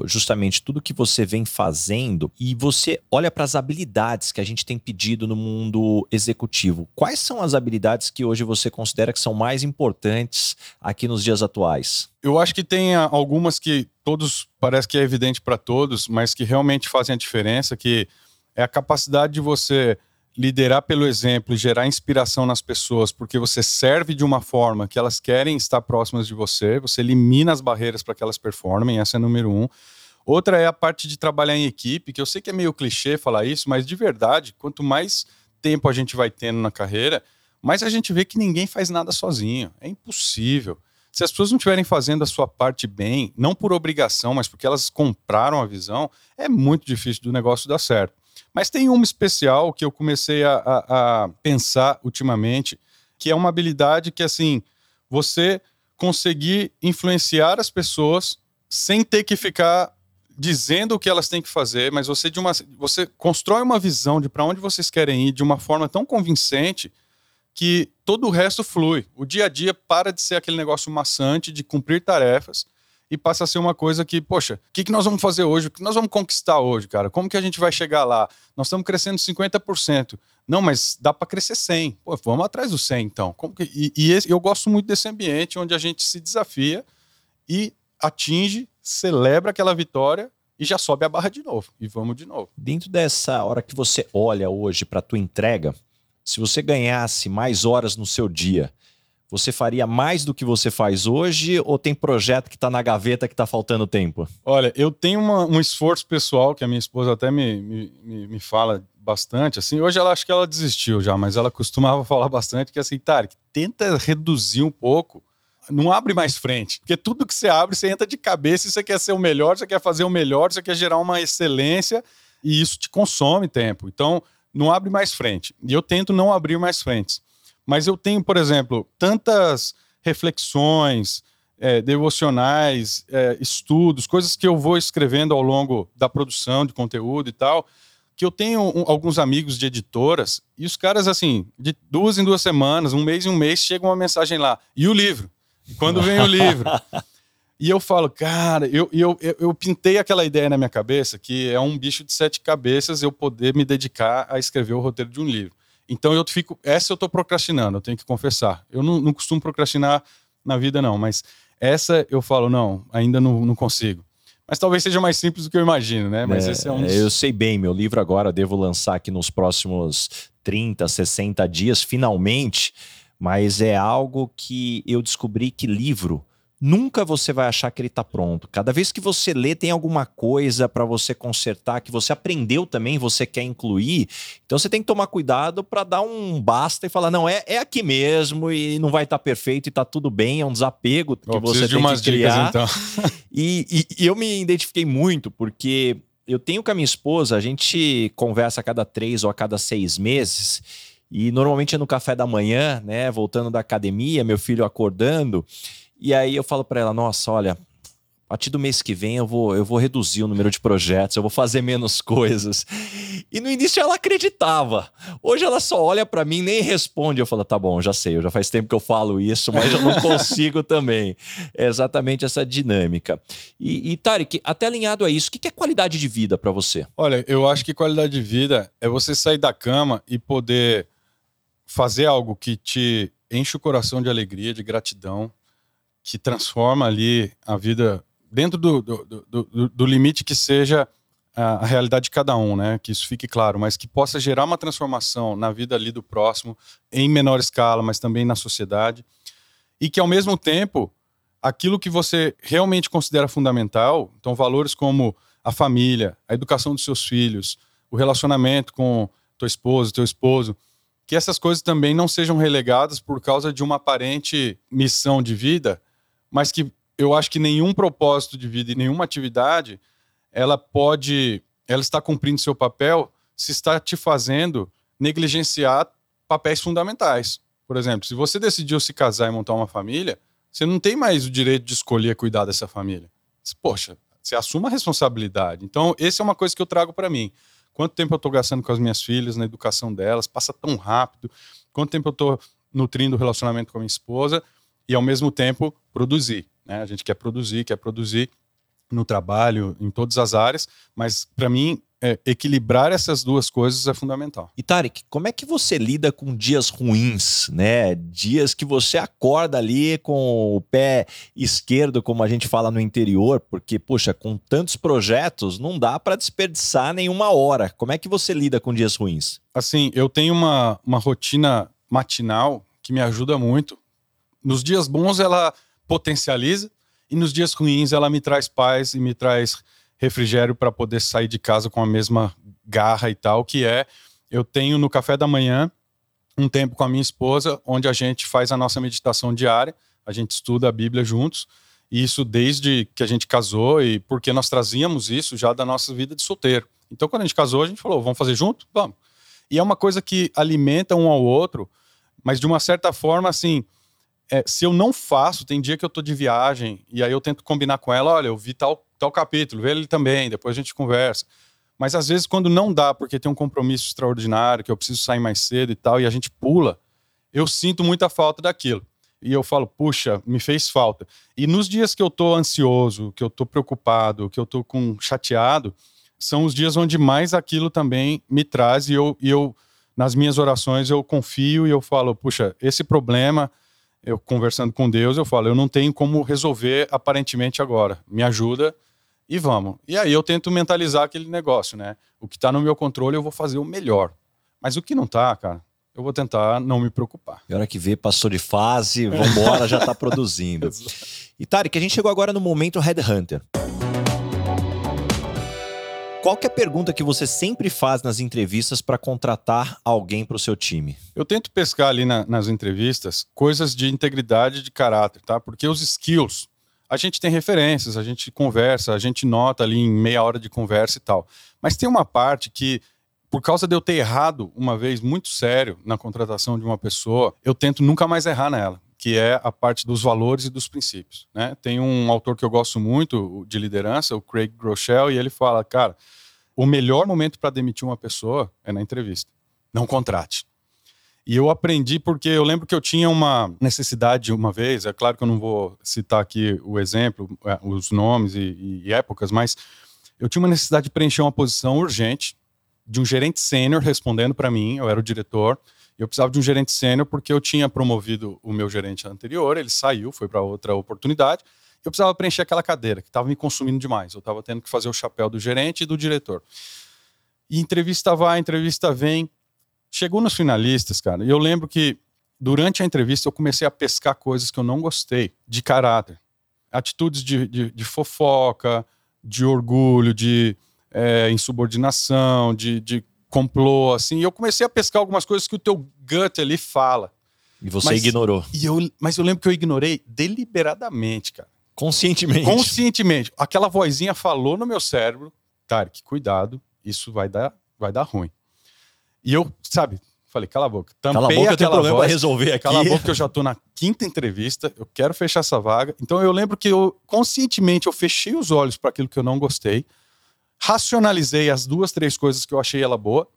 justamente tudo que você vem fazendo e você olha para as habilidades que a gente tem pedido no mundo executivo, quais são as habilidades que hoje você considera que são mais importantes aqui nos dias atuais? Eu acho que tem algumas que todos parece que é evidente para todos, mas que realmente fazem a diferença, que é a capacidade de você liderar pelo exemplo e gerar inspiração nas pessoas, porque você serve de uma forma que elas querem estar próximas de você, você elimina as barreiras para que elas performem, essa é número um. Outra é a parte de trabalhar em equipe, que eu sei que é meio clichê falar isso, mas de verdade, quanto mais tempo a gente vai tendo na carreira, mais a gente vê que ninguém faz nada sozinho. É impossível. Se as pessoas não estiverem fazendo a sua parte bem, não por obrigação, mas porque elas compraram a visão, é muito difícil do negócio dar certo. Mas tem uma especial que eu comecei a, a, a pensar ultimamente, que é uma habilidade que, assim, você conseguir influenciar as pessoas sem ter que ficar dizendo o que elas têm que fazer, mas você de uma você constrói uma visão de para onde vocês querem ir de uma forma tão convincente que todo o resto flui. O dia a dia para de ser aquele negócio maçante de cumprir tarefas e passa a ser uma coisa que, poxa, o que, que nós vamos fazer hoje? O que nós vamos conquistar hoje, cara? Como que a gente vai chegar lá? Nós estamos crescendo 50%. Não, mas dá para crescer 100. Pô, vamos atrás do 100, então. Que... E, e esse, eu gosto muito desse ambiente onde a gente se desafia e atinge, celebra aquela vitória e já sobe a barra de novo. E vamos de novo. Dentro dessa hora que você olha hoje para a tua entrega, se você ganhasse mais horas no seu dia, você faria mais do que você faz hoje ou tem projeto que está na gaveta que está faltando tempo? Olha, eu tenho uma, um esforço pessoal que a minha esposa até me, me, me fala bastante. Assim, hoje ela acho que ela desistiu já, mas ela costumava falar bastante que assim, Tarek, tenta reduzir um pouco não abre mais frente. Porque tudo que você abre, você entra de cabeça e você quer ser o melhor, você quer fazer o melhor, você quer gerar uma excelência e isso te consome tempo. Então, não abre mais frente. E eu tento não abrir mais frentes. Mas eu tenho, por exemplo, tantas reflexões, é, devocionais, é, estudos, coisas que eu vou escrevendo ao longo da produção de conteúdo e tal, que eu tenho um, alguns amigos de editoras e os caras, assim, de duas em duas semanas, um mês em um mês, chega uma mensagem lá. E o livro? E quando vem o livro? E eu falo, cara, eu, eu, eu, eu, pintei aquela ideia na minha cabeça que é um bicho de sete cabeças eu poder me dedicar a escrever o roteiro de um livro. Então eu fico. Essa eu estou procrastinando, eu tenho que confessar. Eu não, não, costumo procrastinar na vida, não, mas essa eu falo, não, ainda não, não consigo. Mas talvez seja mais simples do que eu imagino, né? Mas é, esse é um dos... Eu sei bem, meu livro agora devo lançar aqui nos próximos 30, 60 dias, finalmente. Mas é algo que eu descobri que livro nunca você vai achar que ele está pronto. Cada vez que você lê, tem alguma coisa para você consertar, que você aprendeu também, você quer incluir. Então você tem que tomar cuidado para dar um basta e falar: não, é, é aqui mesmo e não vai estar tá perfeito e está tudo bem, é um desapego que você tem que criar. Dicas, então. e, e, e eu me identifiquei muito, porque eu tenho com a minha esposa, a gente conversa a cada três ou a cada seis meses. E normalmente é no café da manhã, né? Voltando da academia, meu filho acordando. E aí eu falo para ela: Nossa, olha, a partir do mês que vem eu vou, eu vou reduzir o número de projetos, eu vou fazer menos coisas. E no início ela acreditava. Hoje ela só olha para mim nem responde. Eu falo, tá bom, já sei, já faz tempo que eu falo isso, mas eu não consigo também. É exatamente essa dinâmica. E, e Tarek, até alinhado a isso, o que é qualidade de vida para você? Olha, eu acho que qualidade de vida é você sair da cama e poder fazer algo que te enche o coração de alegria, de gratidão, que transforma ali a vida dentro do, do, do, do limite que seja a, a, realidade de cada um, né? Que isso fique claro, mas que possa gerar uma transformação na vida ali do próximo, em menor escala, mas também na sociedade, e que ao mesmo tempo aquilo que você realmente considera fundamental, então valores como a família, a educação dos seus filhos, o relacionamento com tua esposa, teu esposo, que essas coisas também não sejam relegadas por causa de uma aparente missão de vida, mas que eu acho que nenhum propósito de vida e nenhuma atividade ela pode, ela está cumprindo seu papel se está te fazendo negligenciar papéis fundamentais. Por exemplo, se você decidiu se casar e montar uma família, você não tem mais o direito de escolher cuidar dessa família. Poxa, você assuma a responsabilidade. Então, essa é uma coisa que eu trago para mim. Quanto tempo eu estou gastando com as minhas filhas, na educação delas, passa tão rápido. Quanto tempo eu estou nutrindo o relacionamento com a minha esposa e, ao mesmo tempo, produzir. Né? A gente quer produzir, quer produzir no trabalho, em todas as áreas, mas para mim é, equilibrar essas duas coisas é fundamental. E Tarek, como é que você lida com dias ruins, né? Dias que você acorda ali com o pé esquerdo, como a gente fala no interior, porque, poxa, com tantos projetos, não dá para desperdiçar nenhuma hora. Como é que você lida com dias ruins? Assim, eu tenho uma, uma rotina matinal que me ajuda muito. Nos dias bons, ela potencializa, e nos dias ruins ela me traz paz e me traz refrigério para poder sair de casa com a mesma garra e tal, que é eu tenho no café da manhã um tempo com a minha esposa onde a gente faz a nossa meditação diária, a gente estuda a Bíblia juntos, e isso desde que a gente casou e porque nós trazíamos isso já da nossa vida de solteiro. Então quando a gente casou, a gente falou, vamos fazer junto? Vamos. E é uma coisa que alimenta um ao outro, mas de uma certa forma assim, é, se eu não faço, tem dia que eu tô de viagem e aí eu tento combinar com ela, olha, eu vi tal, tal capítulo, vê ele também, depois a gente conversa. Mas às vezes quando não dá, porque tem um compromisso extraordinário, que eu preciso sair mais cedo e tal, e a gente pula, eu sinto muita falta daquilo. E eu falo, puxa, me fez falta. E nos dias que eu tô ansioso, que eu tô preocupado, que eu tô com chateado, são os dias onde mais aquilo também me traz e eu, e eu nas minhas orações eu confio e eu falo, puxa, esse problema eu conversando com Deus, eu falo, eu não tenho como resolver aparentemente agora. Me ajuda e vamos. E aí eu tento mentalizar aquele negócio, né? O que está no meu controle eu vou fazer o melhor. Mas o que não está, cara, eu vou tentar não me preocupar. E hora que vê, passou de fase, vambora, já está produzindo. e Tarek, a gente chegou agora no momento Headhunter. Qual que é a pergunta que você sempre faz nas entrevistas para contratar alguém para o seu time? Eu tento pescar ali na, nas entrevistas coisas de integridade de caráter, tá? Porque os skills, a gente tem referências, a gente conversa, a gente nota ali em meia hora de conversa e tal. Mas tem uma parte que, por causa de eu ter errado uma vez muito sério na contratação de uma pessoa, eu tento nunca mais errar nela que é a parte dos valores e dos princípios. Né? Tem um autor que eu gosto muito de liderança, o Craig Groeschel, e ele fala, cara, o melhor momento para demitir uma pessoa é na entrevista. Não contrate. E eu aprendi porque eu lembro que eu tinha uma necessidade uma vez, é claro que eu não vou citar aqui o exemplo, é, os nomes e, e épocas, mas eu tinha uma necessidade de preencher uma posição urgente de um gerente sênior respondendo para mim, eu era o diretor, eu precisava de um gerente sênior porque eu tinha promovido o meu gerente anterior, ele saiu, foi para outra oportunidade. Eu precisava preencher aquela cadeira que estava me consumindo demais. Eu estava tendo que fazer o chapéu do gerente e do diretor. E entrevista vai, entrevista vem. Chegou nos finalistas, cara. E eu lembro que durante a entrevista eu comecei a pescar coisas que eu não gostei, de caráter. Atitudes de, de, de fofoca, de orgulho, de é, insubordinação, de, de complô, assim. E eu comecei a pescar algumas coisas que o teu gut ali fala. E você mas, ignorou. E eu, mas eu lembro que eu ignorei deliberadamente, cara. Conscientemente. Conscientemente. Aquela vozinha falou no meu cérebro Tarek, cuidado, isso vai dar, vai dar ruim. E eu, sabe, falei, cala a boca. Tampei cala a boca, eu tenho problema voz, pra resolver aqui. Cala a boca, eu já tô na quinta entrevista, eu quero fechar essa vaga. Então eu lembro que eu, conscientemente, eu fechei os olhos para aquilo que eu não gostei, racionalizei as duas, três coisas que eu achei ela boa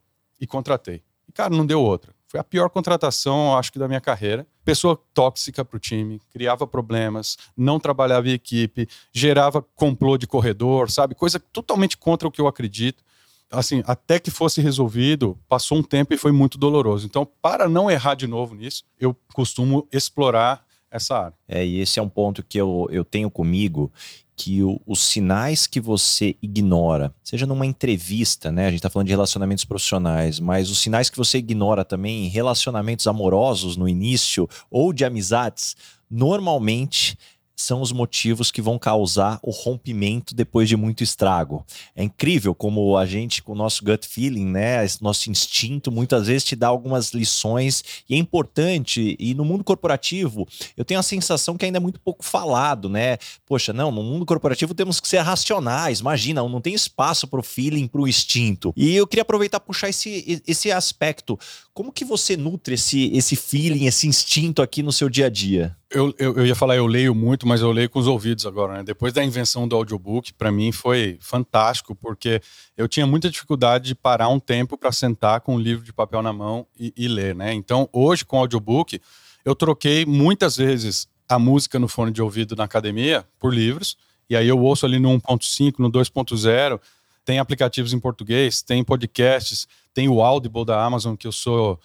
e contratei. E, cara, não deu outra. Foi a pior contratação, acho que, da minha carreira. Pessoa tóxica para o time, criava problemas, não trabalhava em equipe, gerava complô de corredor, sabe? Coisa totalmente contra o que eu acredito. Assim, até que fosse resolvido, passou um tempo e foi muito doloroso. Então, para não errar de novo nisso, eu costumo explorar essa área. É, e esse é um ponto que eu, eu tenho comigo que o, os sinais que você ignora, seja numa entrevista, né? A gente está falando de relacionamentos profissionais, mas os sinais que você ignora também em relacionamentos amorosos no início ou de amizades, normalmente são os motivos que vão causar o rompimento depois de muito estrago. É incrível como a gente, com o nosso gut feeling, né, esse nosso instinto, muitas vezes te dá algumas lições e é importante. E no mundo corporativo, eu tenho a sensação que ainda é muito pouco falado, né? Poxa, não, no mundo corporativo temos que ser racionais. Imagina, não tem espaço para o feeling, para o instinto. E eu queria aproveitar puxar esse, esse aspecto. Como que você nutre esse, esse feeling, esse instinto aqui no seu dia a dia? Eu, eu, eu, ia falar, eu leio muito, mas eu leio com os ouvidos agora. Né? Depois da invenção do audiobook, para mim foi fantástico, porque eu tinha muita dificuldade de parar um tempo para sentar com um livro de papel na mão e, e, ler. Né? Então, hoje, com o audiobook, eu troquei muitas vezes a música no fone de ouvido na academia por livros, e aí eu ouço ali no 1.5, no 2.0. Tem aplicativos em português, tem podcasts, tem o Audible da Amazon, que eu sou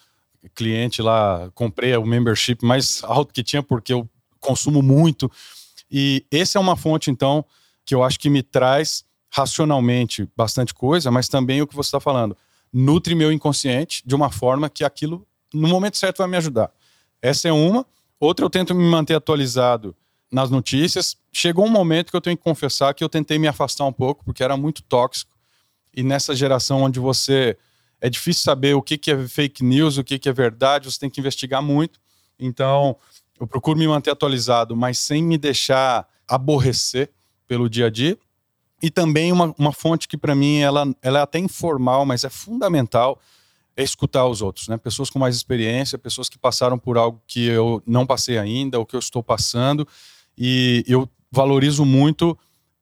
cliente lá, comprei o membership mais alto que tinha, porque eu consumo muito. E esse é uma fonte, então, que eu acho que me traz racionalmente bastante coisa, mas também o que você está falando. Nutre meu inconsciente de uma forma que aquilo, no momento certo, vai me ajudar. Essa é uma. Outra, eu tento me manter atualizado nas notícias. Chegou um momento que eu tenho que confessar que eu tentei me afastar um pouco, porque era muito tóxico. E nessa geração onde você é difícil saber o que, que é fake news, o que, que é verdade, você tem que investigar muito. Então, eu procuro me manter atualizado, mas sem me deixar aborrecer pelo dia a dia. E também uma, uma fonte que, para mim, ela, ela é até informal, mas é fundamental, é escutar os outros, né? Pessoas com mais experiência, pessoas que passaram por algo que eu não passei ainda, ou que eu estou passando. E eu valorizo muito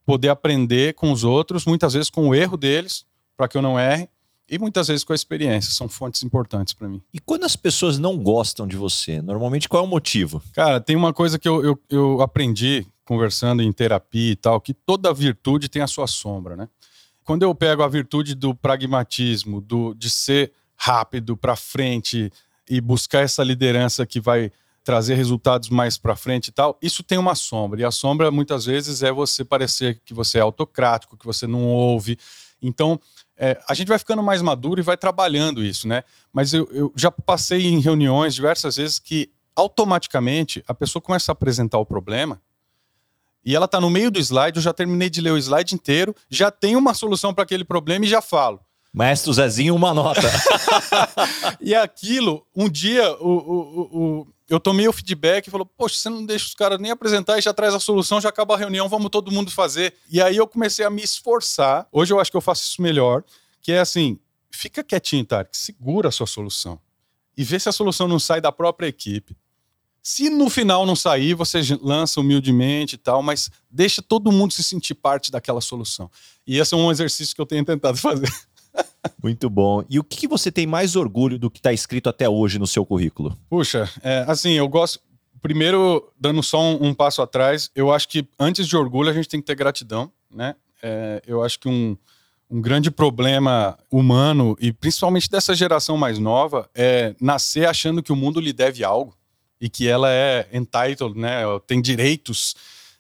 poder aprender com os outros, muitas vezes com o erro deles, para que eu não erre, e muitas vezes com a experiência, são fontes importantes para mim. E quando as pessoas não gostam de você, normalmente qual é o motivo? Cara, tem uma coisa que eu, eu, eu aprendi conversando em terapia e tal, que toda virtude tem a sua sombra, né? Quando eu pego a virtude do pragmatismo, do, de ser rápido para frente e buscar essa liderança que vai trazer resultados mais para frente e tal, isso tem uma sombra. E a sombra muitas vezes é você parecer que você é autocrático, que você não ouve. Então, é, a gente vai ficando mais maduro e vai trabalhando isso, né? Mas eu, eu já passei em reuniões diversas vezes que automaticamente a pessoa começa a apresentar o problema e ela está no meio do slide, eu já terminei de ler o slide inteiro, já tenho uma solução para aquele problema e já falo. Maestro Zezinho, uma nota. e aquilo, um dia, o, o, o, eu tomei o feedback e falou: Poxa, você não deixa os caras nem apresentar e já traz a solução, já acaba a reunião, vamos todo mundo fazer. E aí eu comecei a me esforçar. Hoje eu acho que eu faço isso melhor, que é assim: fica quietinho, Tarek, segura a sua solução e vê se a solução não sai da própria equipe. Se no final não sair, você lança humildemente e tal, mas deixa todo mundo se sentir parte daquela solução. E esse é um exercício que eu tenho tentado fazer. Muito bom. E o que você tem mais orgulho do que está escrito até hoje no seu currículo? Puxa, é, assim, eu gosto. Primeiro, dando só um, um, passo atrás, eu acho que antes de orgulho a gente tem que ter gratidão, né? É, eu acho que um, um grande problema humano, e principalmente dessa geração mais nova, é nascer achando que o mundo lhe deve algo e que ela é entitled, né? Tem direitos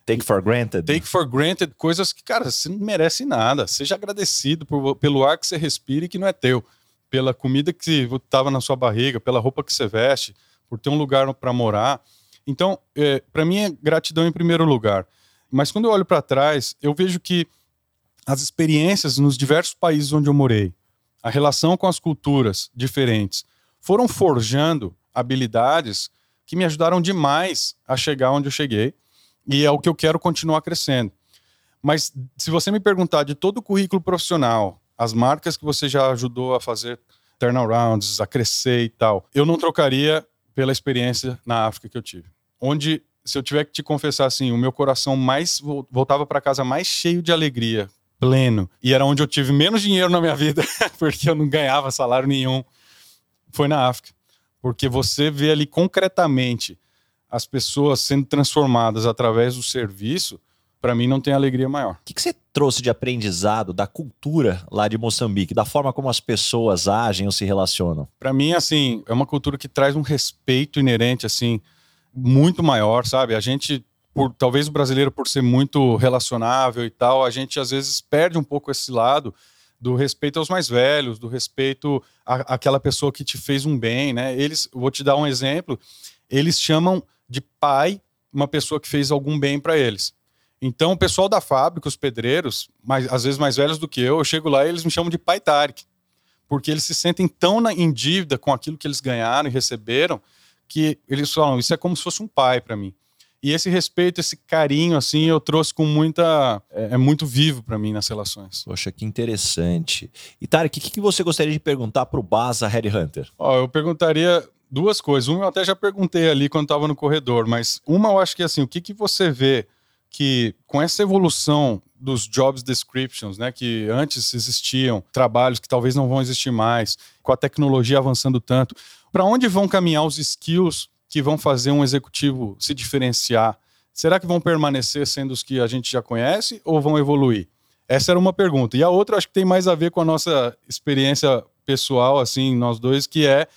Take for granted. Take for granted coisas que, cara, você não merece nada. Seja agradecido por, pelo ar que você respira e que não é teu, pela comida que estava na sua barriga, pela roupa que você veste, por ter um lugar para morar. Então, é, para mim é gratidão em primeiro lugar. Mas quando eu olho para trás, eu vejo que as experiências nos diversos países onde eu morei, a relação com as culturas diferentes, foram forjando habilidades que me ajudaram demais a chegar onde eu cheguei e é o que eu quero continuar crescendo. Mas se você me perguntar de todo o currículo profissional, as marcas que você já ajudou a fazer turnarounds, a crescer e tal, eu não trocaria pela experiência na África que eu tive. Onde, se eu tiver que te confessar assim, o meu coração mais voltava para casa mais cheio de alegria, pleno, e era onde eu tive menos dinheiro na minha vida, porque eu não ganhava salário nenhum, foi na África. Porque você vê ali concretamente as pessoas sendo transformadas através do serviço, para mim não tem alegria maior. O que, que, você trouxe de aprendizado da cultura lá de Moçambique, da forma como as pessoas agem ou se relacionam? Para mim, assim, é uma cultura que traz um respeito inerente, assim, muito maior, sabe? A gente, por talvez o brasileiro por ser muito relacionável e tal, a gente às vezes perde um pouco esse lado do respeito aos mais velhos, do respeito à, àquela pessoa que te fez um bem, né? Eles, vou te dar um exemplo, eles chamam de pai uma pessoa que fez algum bem para eles. Então, o pessoal da fábrica, os pedreiros, mais, às vezes mais velhos do que eu, eu chego lá e eles me chamam de pai Tarek, porque eles se sentem tão na, em dívida com aquilo que eles ganharam e receberam, que eles falam, isso é como se fosse um pai para mim. E esse respeito, esse carinho, assim, eu trouxe com muita. É, é muito vivo para mim nas relações. Poxa, que interessante. E Tarek, o que, que você gostaria de perguntar para o Baza Headhunter? Ó, eu perguntaria duas coisas. Uma eu até já perguntei ali quando estava no corredor, mas uma eu acho que assim, o que, que você vê que com essa evolução dos jobs descriptions, né, que antes existiam trabalhos que talvez não vão existir mais, com a tecnologia avançando tanto, para onde vão caminhar os skills que vão fazer um executivo se diferenciar? Será que vão permanecer sendo os que a gente já conhece ou vão evoluir? Essa era uma pergunta. E a outra acho que tem mais a ver com a nossa experiência pessoal, assim, nós dois, que é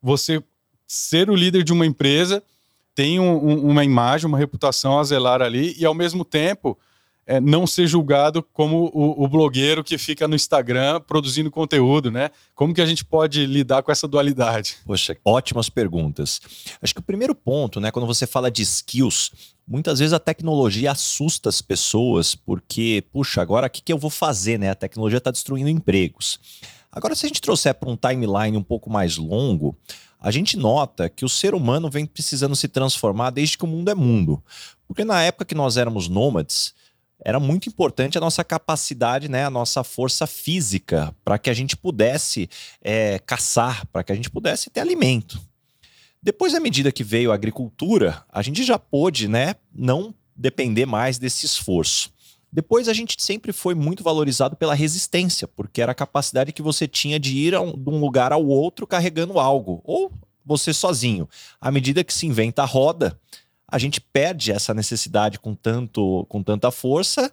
você ser o líder de uma empresa tem um, um, uma imagem, uma reputação a zelar ali e, ao mesmo tempo, é, não ser julgado como o, o, blogueiro que fica no Instagram produzindo conteúdo, né? Como que a gente pode lidar com essa dualidade? Poxa, ótimas perguntas. Acho que o primeiro ponto, né, quando você fala de skills, muitas vezes a tecnologia assusta as pessoas porque, puxa, agora o que, que eu vou fazer, né? A tecnologia está destruindo empregos. Agora, se a gente trouxer para um timeline um pouco mais longo, a gente nota que o ser humano vem precisando se transformar desde que o mundo é mundo. Porque na época que nós éramos nômades, era muito importante a nossa capacidade, né, a nossa força física, para que a gente pudesse é, caçar, para que a gente pudesse ter alimento. Depois, à medida que veio a agricultura, a gente já pôde né, não depender mais desse esforço. Depois a gente sempre foi muito valorizado pela resistência, porque era a capacidade que você tinha de ir um, de um lugar ao outro carregando algo, ou você sozinho. À medida que se inventa a roda, a gente perde essa necessidade com, tanto, com tanta força.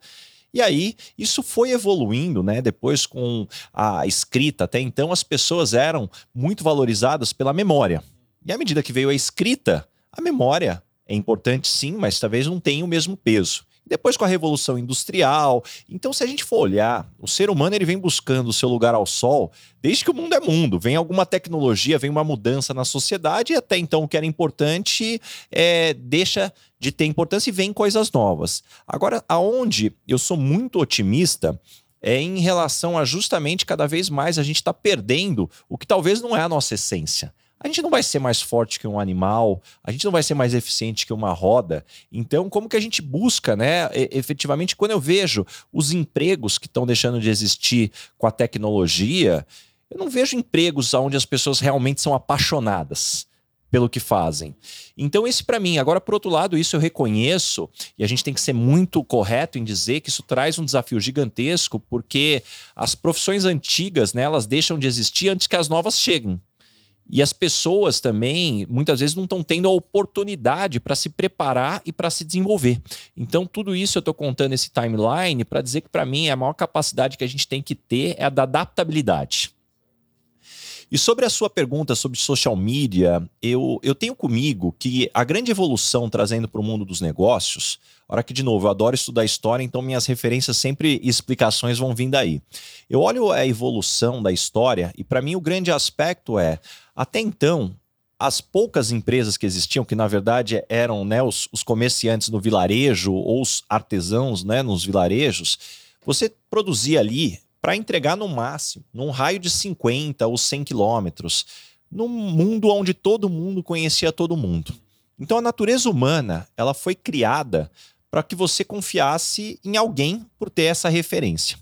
E aí, isso foi evoluindo, né? Depois, com a escrita, até então, as pessoas eram muito valorizadas pela memória. E à medida que veio a escrita, a memória é importante sim, mas talvez não tenha o mesmo peso depois com a Revolução Industrial. Então, se a gente for olhar, o ser humano ele vem buscando o seu lugar ao sol desde que o mundo é mundo. Vem alguma tecnologia, vem uma mudança na sociedade, e até então o que era importante é, deixa de ter importância e vem coisas novas. Agora, aonde eu sou muito otimista é em relação a justamente cada vez mais a gente está perdendo o que talvez não é a nossa essência a gente não vai ser mais forte que um animal, a gente não vai ser mais eficiente que uma roda. Então, como que a gente busca, né? efetivamente, quando eu vejo os empregos que estão deixando de existir com a tecnologia, eu não vejo empregos onde as pessoas realmente são apaixonadas pelo que fazem. Então, esse para mim, agora por outro lado, isso eu reconheço, e a gente tem que ser muito correto em dizer que isso traz um desafio gigantesco, porque as profissões antigas, né, elas deixam de existir antes que as novas cheguem. E as pessoas também, muitas vezes, não estão tendo a oportunidade para se preparar e para se desenvolver. Então, tudo isso eu estou contando esse timeline para dizer que, para mim, a maior capacidade que a gente tem que ter é a da adaptabilidade. E sobre a sua pergunta sobre social media, eu, eu tenho comigo que a grande evolução trazendo para o mundo dos negócios, hora que, de novo, eu adoro estudar história, então minhas referências sempre e explicações vão vir daí. Eu olho a evolução da história e, para mim, o grande aspecto é, até então, as poucas empresas que existiam, que na verdade eram né, os, os comerciantes no vilarejo ou os artesãos né, nos vilarejos, você produzia ali para entregar no máximo, num raio de 50 ou 100 quilômetros, num mundo onde todo mundo conhecia todo mundo. Então a natureza humana ela foi criada para que você confiasse em alguém por ter essa referência.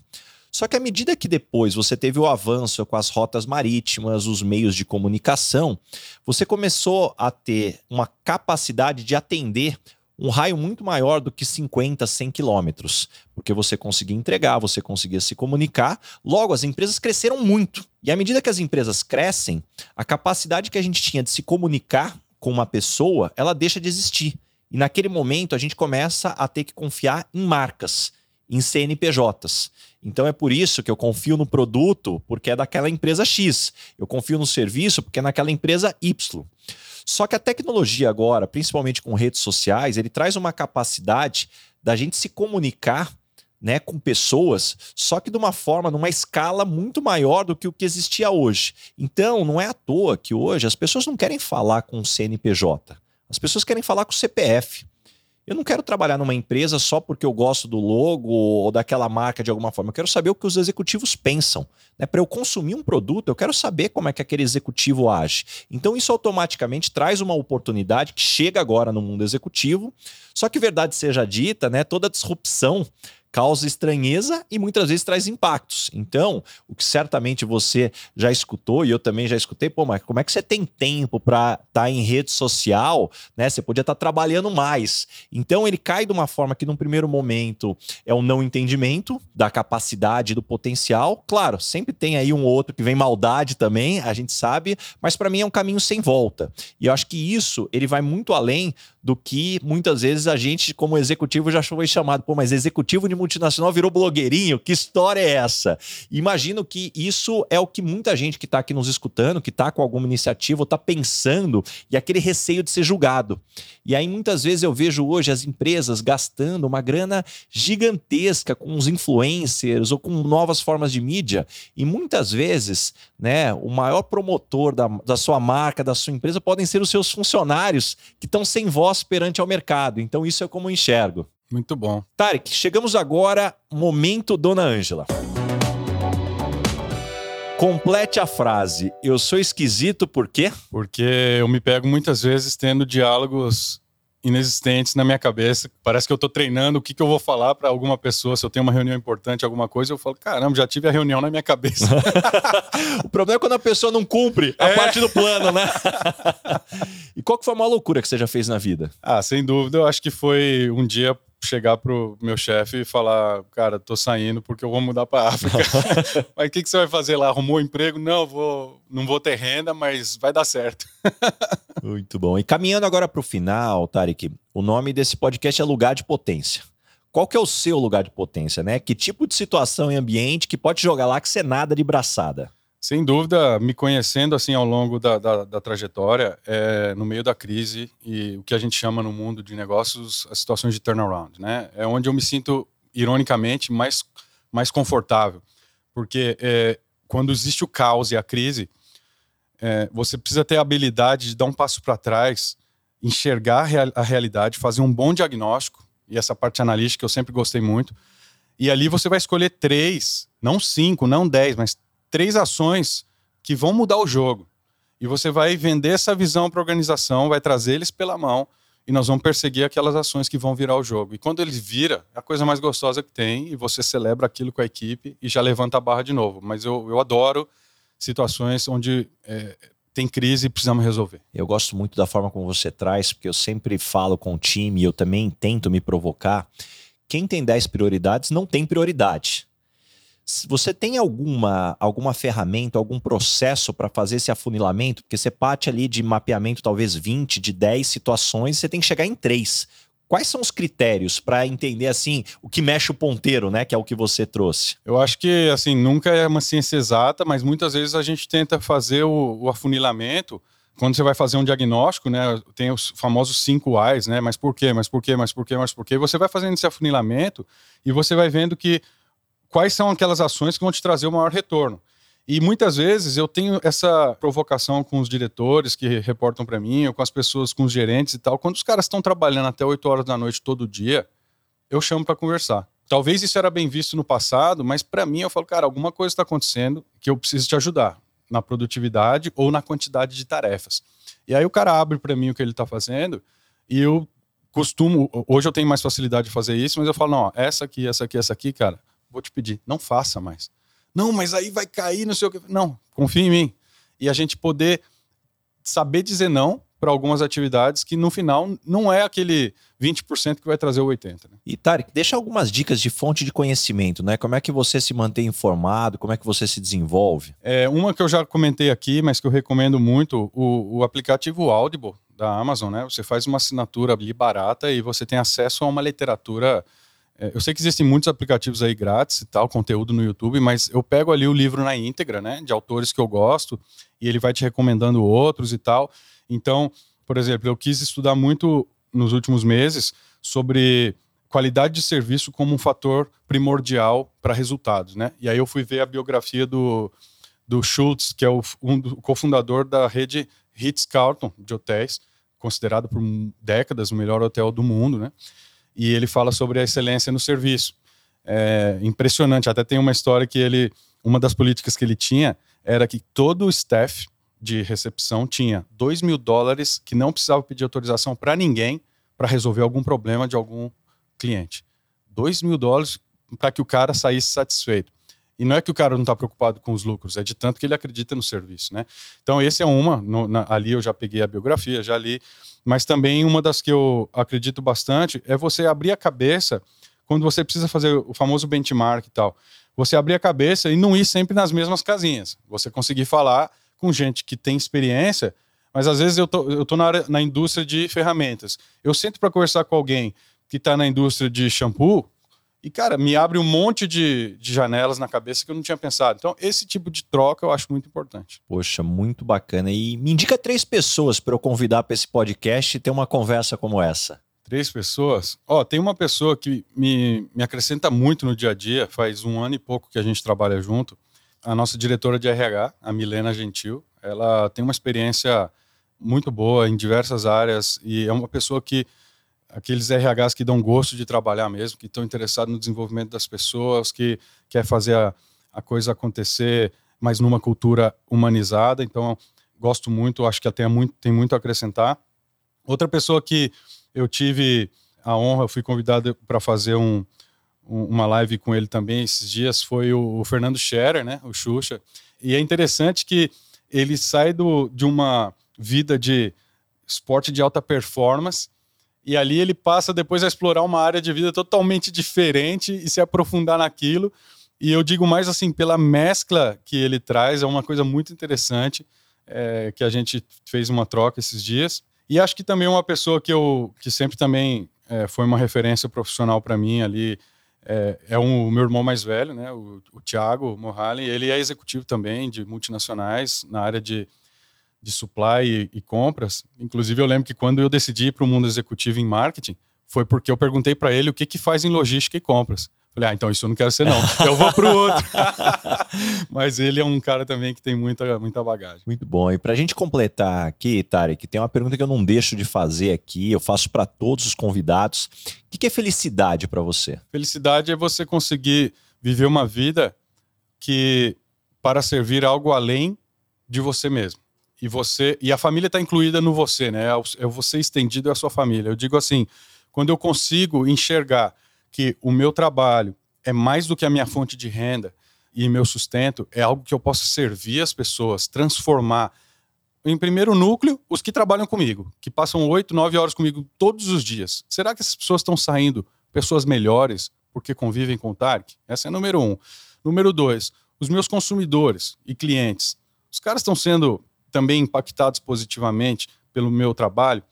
Só que à medida que depois você teve o avanço com as rotas marítimas, os meios de comunicação, você começou a ter uma capacidade de atender um raio muito maior do que 50, 100 quilômetros, porque você conseguia entregar, você conseguia se comunicar. Logo, as empresas cresceram muito. E à medida que as empresas crescem, a capacidade que a gente tinha de se comunicar com uma pessoa, ela deixa de existir. E naquele momento a gente começa a ter que confiar em marcas, em CNPJs. Então é por isso que eu confio no produto, porque é daquela empresa X. Eu confio no serviço, porque é naquela empresa Y. Só que a tecnologia agora, principalmente com redes sociais, ele traz uma capacidade da gente se comunicar né, com pessoas, só que de uma forma, numa escala muito maior do que o que existia hoje. Então, não é à toa que hoje as pessoas não querem falar com o CNPJ, as pessoas querem falar com o CPF. Eu não quero trabalhar numa empresa só porque eu gosto do logo ou daquela marca de alguma forma. Eu quero saber o que os executivos pensam. Né? Para eu consumir um produto, eu quero saber como é que aquele executivo age. Então, isso automaticamente traz uma oportunidade que chega agora no mundo executivo. Só que, verdade seja dita, né, toda disrupção causa estranheza e muitas vezes traz impactos. Então, o que certamente você já escutou e eu também já escutei, pô, mas como é que você tem tempo para estar tá em rede social, né? Você podia estar tá trabalhando mais. Então, ele cai de uma forma que, num primeiro momento, é um não entendimento da capacidade, do potencial. Claro, sempre tem aí um outro que vem maldade também, a gente sabe, mas para mim é um caminho sem volta. E eu acho que isso ele vai muito além do que muitas vezes a gente, como executivo, já foi chamado, pô, mas executivo de multinacional virou blogueirinho, que história é essa? Imagino que isso é o que muita gente que está aqui nos escutando, que está com alguma iniciativa, está pensando, e aquele receio de ser julgado. E aí muitas vezes eu vejo hoje as empresas gastando uma grana gigantesca com os influencers ou com novas formas de mídia, e muitas vezes, né, o maior promotor da, da sua marca, da sua empresa, podem ser os seus funcionários que estão sem voz perante ao mercado. Então, isso é como eu enxergo. Muito bom. Tarek, chegamos agora, momento Dona Ângela. Complete a frase. Eu sou esquisito por quê? Porque eu me pego muitas vezes tendo diálogos inexistentes na minha cabeça. Parece que eu estou treinando o que, que eu vou falar para alguma pessoa. Se eu tenho uma reunião importante, alguma coisa, eu falo, caramba, já tive a reunião na minha cabeça. o problema é quando a pessoa não cumpre a é. parte do plano, né? e qual que foi a maior loucura que você já fez na vida? Ah, sem dúvida, eu acho que foi um dia chegar pro meu chefe e falar, cara, tô saindo porque eu vou mudar para África. mas o que, que você vai fazer lá? Arrumou um emprego? Não, vou, não vou ter renda, mas vai dar certo. Muito bom. E caminhando agora para o final, Tarek, o nome desse podcast é Lugar de Potência. Qual que é o seu lugar de potência, né? Que tipo de situação e ambiente que pode jogar lá que você nada de braçada? Sem dúvida, me conhecendo assim ao longo da, da, da, trajetória, é, no meio da crise e o que a gente chama no mundo de negócios as situações de turnaround, né? É onde eu me sinto, ironicamente, mais, mais confortável. Porque é, quando existe o caos e a crise, é, você precisa ter a habilidade de dar um passo para trás, enxergar a, real, a realidade, fazer um bom diagnóstico, e essa parte analítica eu sempre gostei muito. E ali você vai escolher três, não cinco, não dez, mas três ações que vão mudar o jogo. E você vai vender essa visão para a organização, vai trazer eles pela mão e nós vamos perseguir aquelas ações que vão virar o jogo. E quando ele vira, é a coisa mais gostosa que tem e você celebra aquilo com a equipe e já levanta a barra de novo. Mas eu, eu adoro situações onde é, tem crise e precisamos resolver. Eu gosto muito da forma como você traz, porque eu sempre falo com o time e eu também tento me provocar. Quem tem 10 prioridades não tem prioridade. Você tem alguma, alguma ferramenta, algum processo para fazer esse afunilamento? Porque você parte ali de mapeamento, talvez 20, de 10 situações, você tem que chegar em três. Quais são os critérios para entender assim o que mexe o ponteiro, né? Que é o que você trouxe. Eu acho que assim nunca é uma ciência exata, mas muitas vezes a gente tenta fazer o, o afunilamento quando você vai fazer um diagnóstico, né, tem os famosos cinco A's, né, mas por quê, mas por quê, mas por quê, mas por quê, você vai fazendo esse afunilamento e você vai vendo que quais são aquelas ações que vão te trazer o maior retorno. E muitas vezes eu tenho essa provocação com os diretores que reportam para mim, ou com as pessoas, com os gerentes e tal. Quando os caras estão trabalhando até 8 horas da noite todo dia, eu chamo para conversar. Talvez isso era bem visto no passado, mas para mim eu falo, cara, alguma coisa está acontecendo que eu preciso te ajudar na produtividade ou na quantidade de tarefas. E aí o cara abre para mim o que ele está fazendo e eu costumo, hoje eu tenho mais facilidade de fazer isso, mas eu falo, não, essa aqui, essa aqui, essa aqui, cara, vou te pedir, não faça mais. Não, mas aí vai cair, não sei o que. Não, confia em mim. E a gente poder saber dizer não para algumas atividades que no final não é aquele 20% que vai trazer o 80%. Né? E Tarek, deixa algumas dicas de fonte de conhecimento, né? Como é que você se mantém informado, como é que você se desenvolve? É, uma que eu já comentei aqui, mas que eu recomendo muito, o, o aplicativo Audible da Amazon, né? Você faz uma assinatura ali barata e você tem acesso a uma literatura eu sei que existem muitos aplicativos aí grátis e tal, conteúdo no YouTube, mas eu pego ali o livro na íntegra, né, de autores que eu gosto, e ele vai te recomendando outros e tal. Então, por exemplo, eu quis estudar muito nos últimos meses sobre qualidade de serviço como um fator primordial para resultados, né? E aí eu fui ver a biografia do, do Schultz, que é o, um do, cofundador da rede Ritz-Carlton de hotéis, considerado por décadas o melhor hotel do mundo, né? E ele fala sobre a excelência no serviço. É impressionante, até tem uma história que ele, uma das políticas que ele tinha era que todo o staff de recepção tinha 2 mil dólares que não precisava pedir autorização para ninguém para resolver algum problema de algum cliente. 2 mil dólares para que o cara saísse satisfeito. E não é que o cara não está preocupado com os lucros, é de tanto que ele acredita no serviço, né? Então, esse é uma. No, na, ali eu já peguei a biografia, já li. Mas também uma das que eu acredito bastante é você abrir a cabeça quando você precisa fazer o famoso benchmark e tal. Você abrir a cabeça e não ir sempre nas mesmas casinhas. Você conseguir falar com gente que tem experiência, mas às vezes eu tô, eu tô na, área, na indústria de ferramentas. Eu sento para conversar com alguém que está na indústria de shampoo, e, cara, me abre um monte de, de janelas na cabeça que eu não tinha pensado. Então, esse tipo de troca eu acho muito importante. Poxa, muito bacana. E me indica três pessoas para eu convidar para esse podcast e ter uma conversa como essa. Três pessoas? Ó, oh, tem uma pessoa que me, me acrescenta muito no dia a dia, faz um ano e pouco que a gente trabalha junto. A nossa diretora de RH, a Milena Gentil. Ela tem uma experiência muito boa em diversas áreas e é uma pessoa que aqueles RHs que dão gosto de trabalhar mesmo, que estão interessados no desenvolvimento das pessoas, que quer fazer a, a coisa acontecer, mas numa cultura humanizada. Então, gosto muito, acho que até muito, tem muito a acrescentar. Outra pessoa que eu tive a honra, fui convidado para fazer um, um, uma live com ele também esses dias, foi o, o, Fernando Scherer, né, o Xuxa. E é interessante que ele sai do, de uma vida de esporte de alta performance e ali ele passa depois a explorar uma área de vida totalmente diferente e se aprofundar naquilo. E eu digo mais assim, pela mescla que ele traz, é uma coisa muito interessante, é, que a gente fez uma troca esses dias. E acho que também uma pessoa que eu que sempre também é, foi uma referência profissional para mim ali é, é um, o meu irmão mais velho, né, o, o Thiago Mohali. Ele é executivo também de multinacionais na área de de supply e, e compras. Inclusive, eu lembro que quando eu decidi ir para o mundo executivo em marketing, foi porque eu perguntei para ele o que, que faz em logística e compras. Falei, ah, então isso eu não quero ser, não. Eu vou para o outro. Mas ele é um cara também que tem muita, muita bagagem. Muito bom. E para a gente completar aqui, Tarek, tem uma pergunta que eu não deixo de fazer aqui, eu faço para todos os convidados. O que é felicidade para você? Felicidade é você conseguir viver uma vida que para servir algo além de você mesmo e você e a família está incluída no você, né? É o você estendido é a sua família. Eu digo assim, quando eu consigo enxergar que o meu trabalho é mais do que a minha fonte de renda e meu sustento, é algo que eu posso servir as pessoas, transformar em primeiro núcleo os que trabalham comigo, que passam oito, nove horas comigo todos os dias. Será que essas pessoas estão saindo pessoas melhores porque convivem com o Tark? Essa é número um. Número dois, os meus consumidores e clientes. Os caras estão sendo também impactados positivamente pelo meu trabalho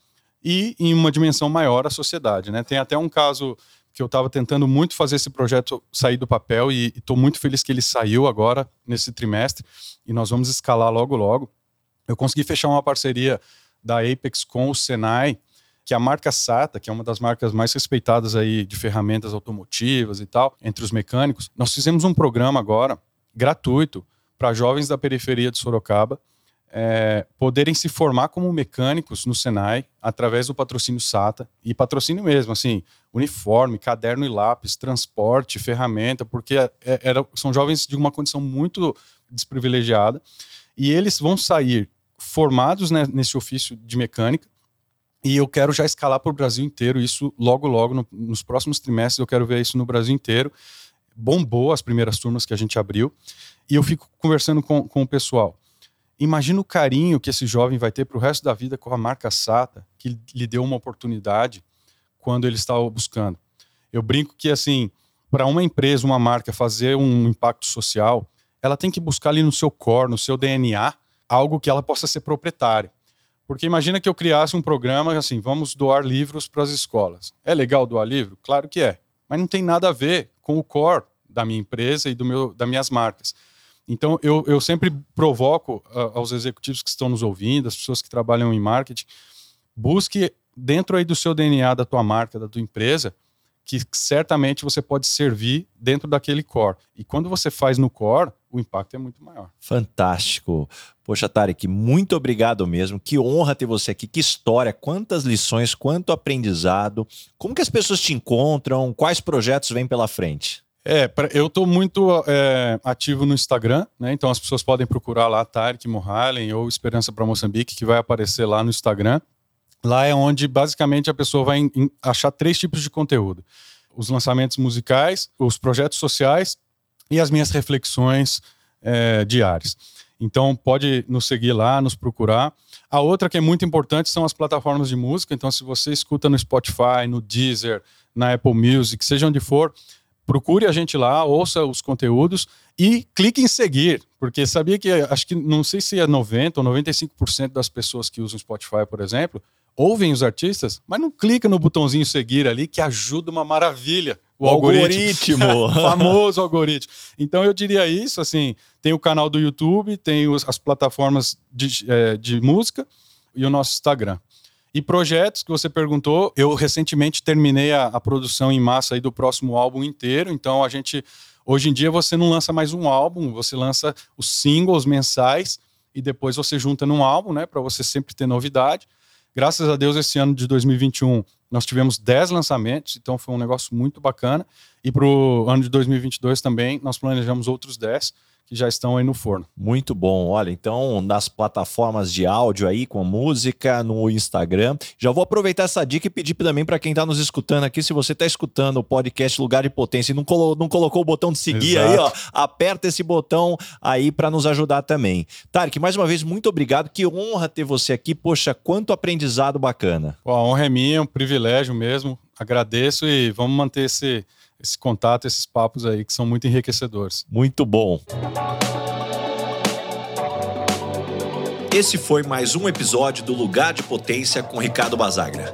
e em uma dimensão maior a sociedade. Né? Tem até um caso que eu estava tentando muito fazer esse projeto sair do papel e estou muito feliz que ele saiu agora nesse trimestre e nós vamos escalar logo logo. Eu consegui fechar uma parceria da Apex com o Senai, que é a marca SATA, que é uma das marcas mais respeitadas aí de ferramentas automotivas e tal, entre os mecânicos. Nós fizemos um programa agora gratuito para jovens da periferia de Sorocaba é, poderem se formar como mecânicos no Senai através do patrocínio SATA e patrocínio mesmo, assim, uniforme, caderno e lápis, transporte, ferramenta, porque é, é era, são jovens de uma condição muito desprivilegiada e eles vão sair formados né, nesse ofício de mecânica E eu quero já escalar para o Brasil inteiro, isso logo, logo, no, nos próximos trimestres, eu quero ver isso no Brasil inteiro. Bombou as primeiras turmas que a gente abriu. E eu fico conversando com, com o pessoal. Imagina o carinho que esse jovem vai ter para o resto da vida com a marca SATA, que lhe deu uma oportunidade quando ele estava buscando. Eu brinco que, assim, para uma empresa, uma marca fazer um impacto social, ela tem que buscar ali no seu core, no seu DNA, algo que ela possa ser proprietária. Porque imagina que eu criasse um programa assim, vamos doar livros para as escolas. É legal doar livro? Claro que é, mas não tem nada a ver com o core da minha empresa e do meu, das minhas marcas. Então, eu, eu sempre provoco aos executivos que estão nos ouvindo, as pessoas que trabalham em marketing, busque dentro aí do seu DNA, da tua marca, da tua empresa, que certamente você pode servir dentro daquele core. E quando você faz no core, o impacto é muito maior. Fantástico. Poxa, Tarek, muito obrigado mesmo. Que honra ter você aqui. Que história, quantas lições, quanto aprendizado. Como que as pessoas te encontram? Quais projetos vêm pela frente? É, eu estou muito é, ativo no Instagram, né? Então as pessoas podem procurar lá Tarek Mohalen ou Esperança para Moçambique, que vai aparecer lá no Instagram. Lá é onde basicamente a pessoa vai achar três tipos de conteúdo: os lançamentos musicais, os projetos sociais e as minhas reflexões é, diárias. Então pode nos seguir lá, nos procurar. A outra que é muito importante são as plataformas de música. Então, se você escuta no Spotify, no Deezer, na Apple Music, seja onde for, procure a gente lá, ouça os conteúdos e clique em seguir, porque sabia que acho que não sei se é 90 ou 95% das pessoas que usam Spotify, por exemplo, ouvem os artistas, mas não clica no botãozinho seguir ali, que ajuda uma maravilha. O, o algoritmo. algoritmo. famoso algoritmo. Então eu diria isso, assim, tem o canal do YouTube, tem as plataformas de, é, de música e o nosso Instagram. E projetos que você perguntou, eu recentemente terminei a, a produção em massa do próximo álbum inteiro, então a gente, hoje em dia você não lança mais um álbum, você lança os singles mensais e depois você junta num álbum, né, para você sempre ter novidade. Graças a Deus, esse ano de 2021, nós tivemos 10 lançamentos, então foi um negócio muito bacana. E para o ano de 2022 também, nós planejamos outros 10 que já estão aí no forno. Muito bom. Olha, então nas plataformas de áudio aí com música, no Instagram. Já vou aproveitar essa dica e pedir também para quem está nos escutando aqui, se você está escutando o podcast Lugar de Potência e não, colo não colocou o botão de seguir Exato. aí, ó, aperta esse botão aí para nos ajudar também. Tarek, mais uma vez muito obrigado. Que honra ter você aqui. Poxa, quanto aprendizado bacana. Pô, a honra é minha, é um privilégio mesmo. Agradeço e vamos manter esse esse contato, esses papos aí que são muito enriquecedores. Muito bom. Esse foi mais um episódio do Lugar de Potência com Ricardo Basagra.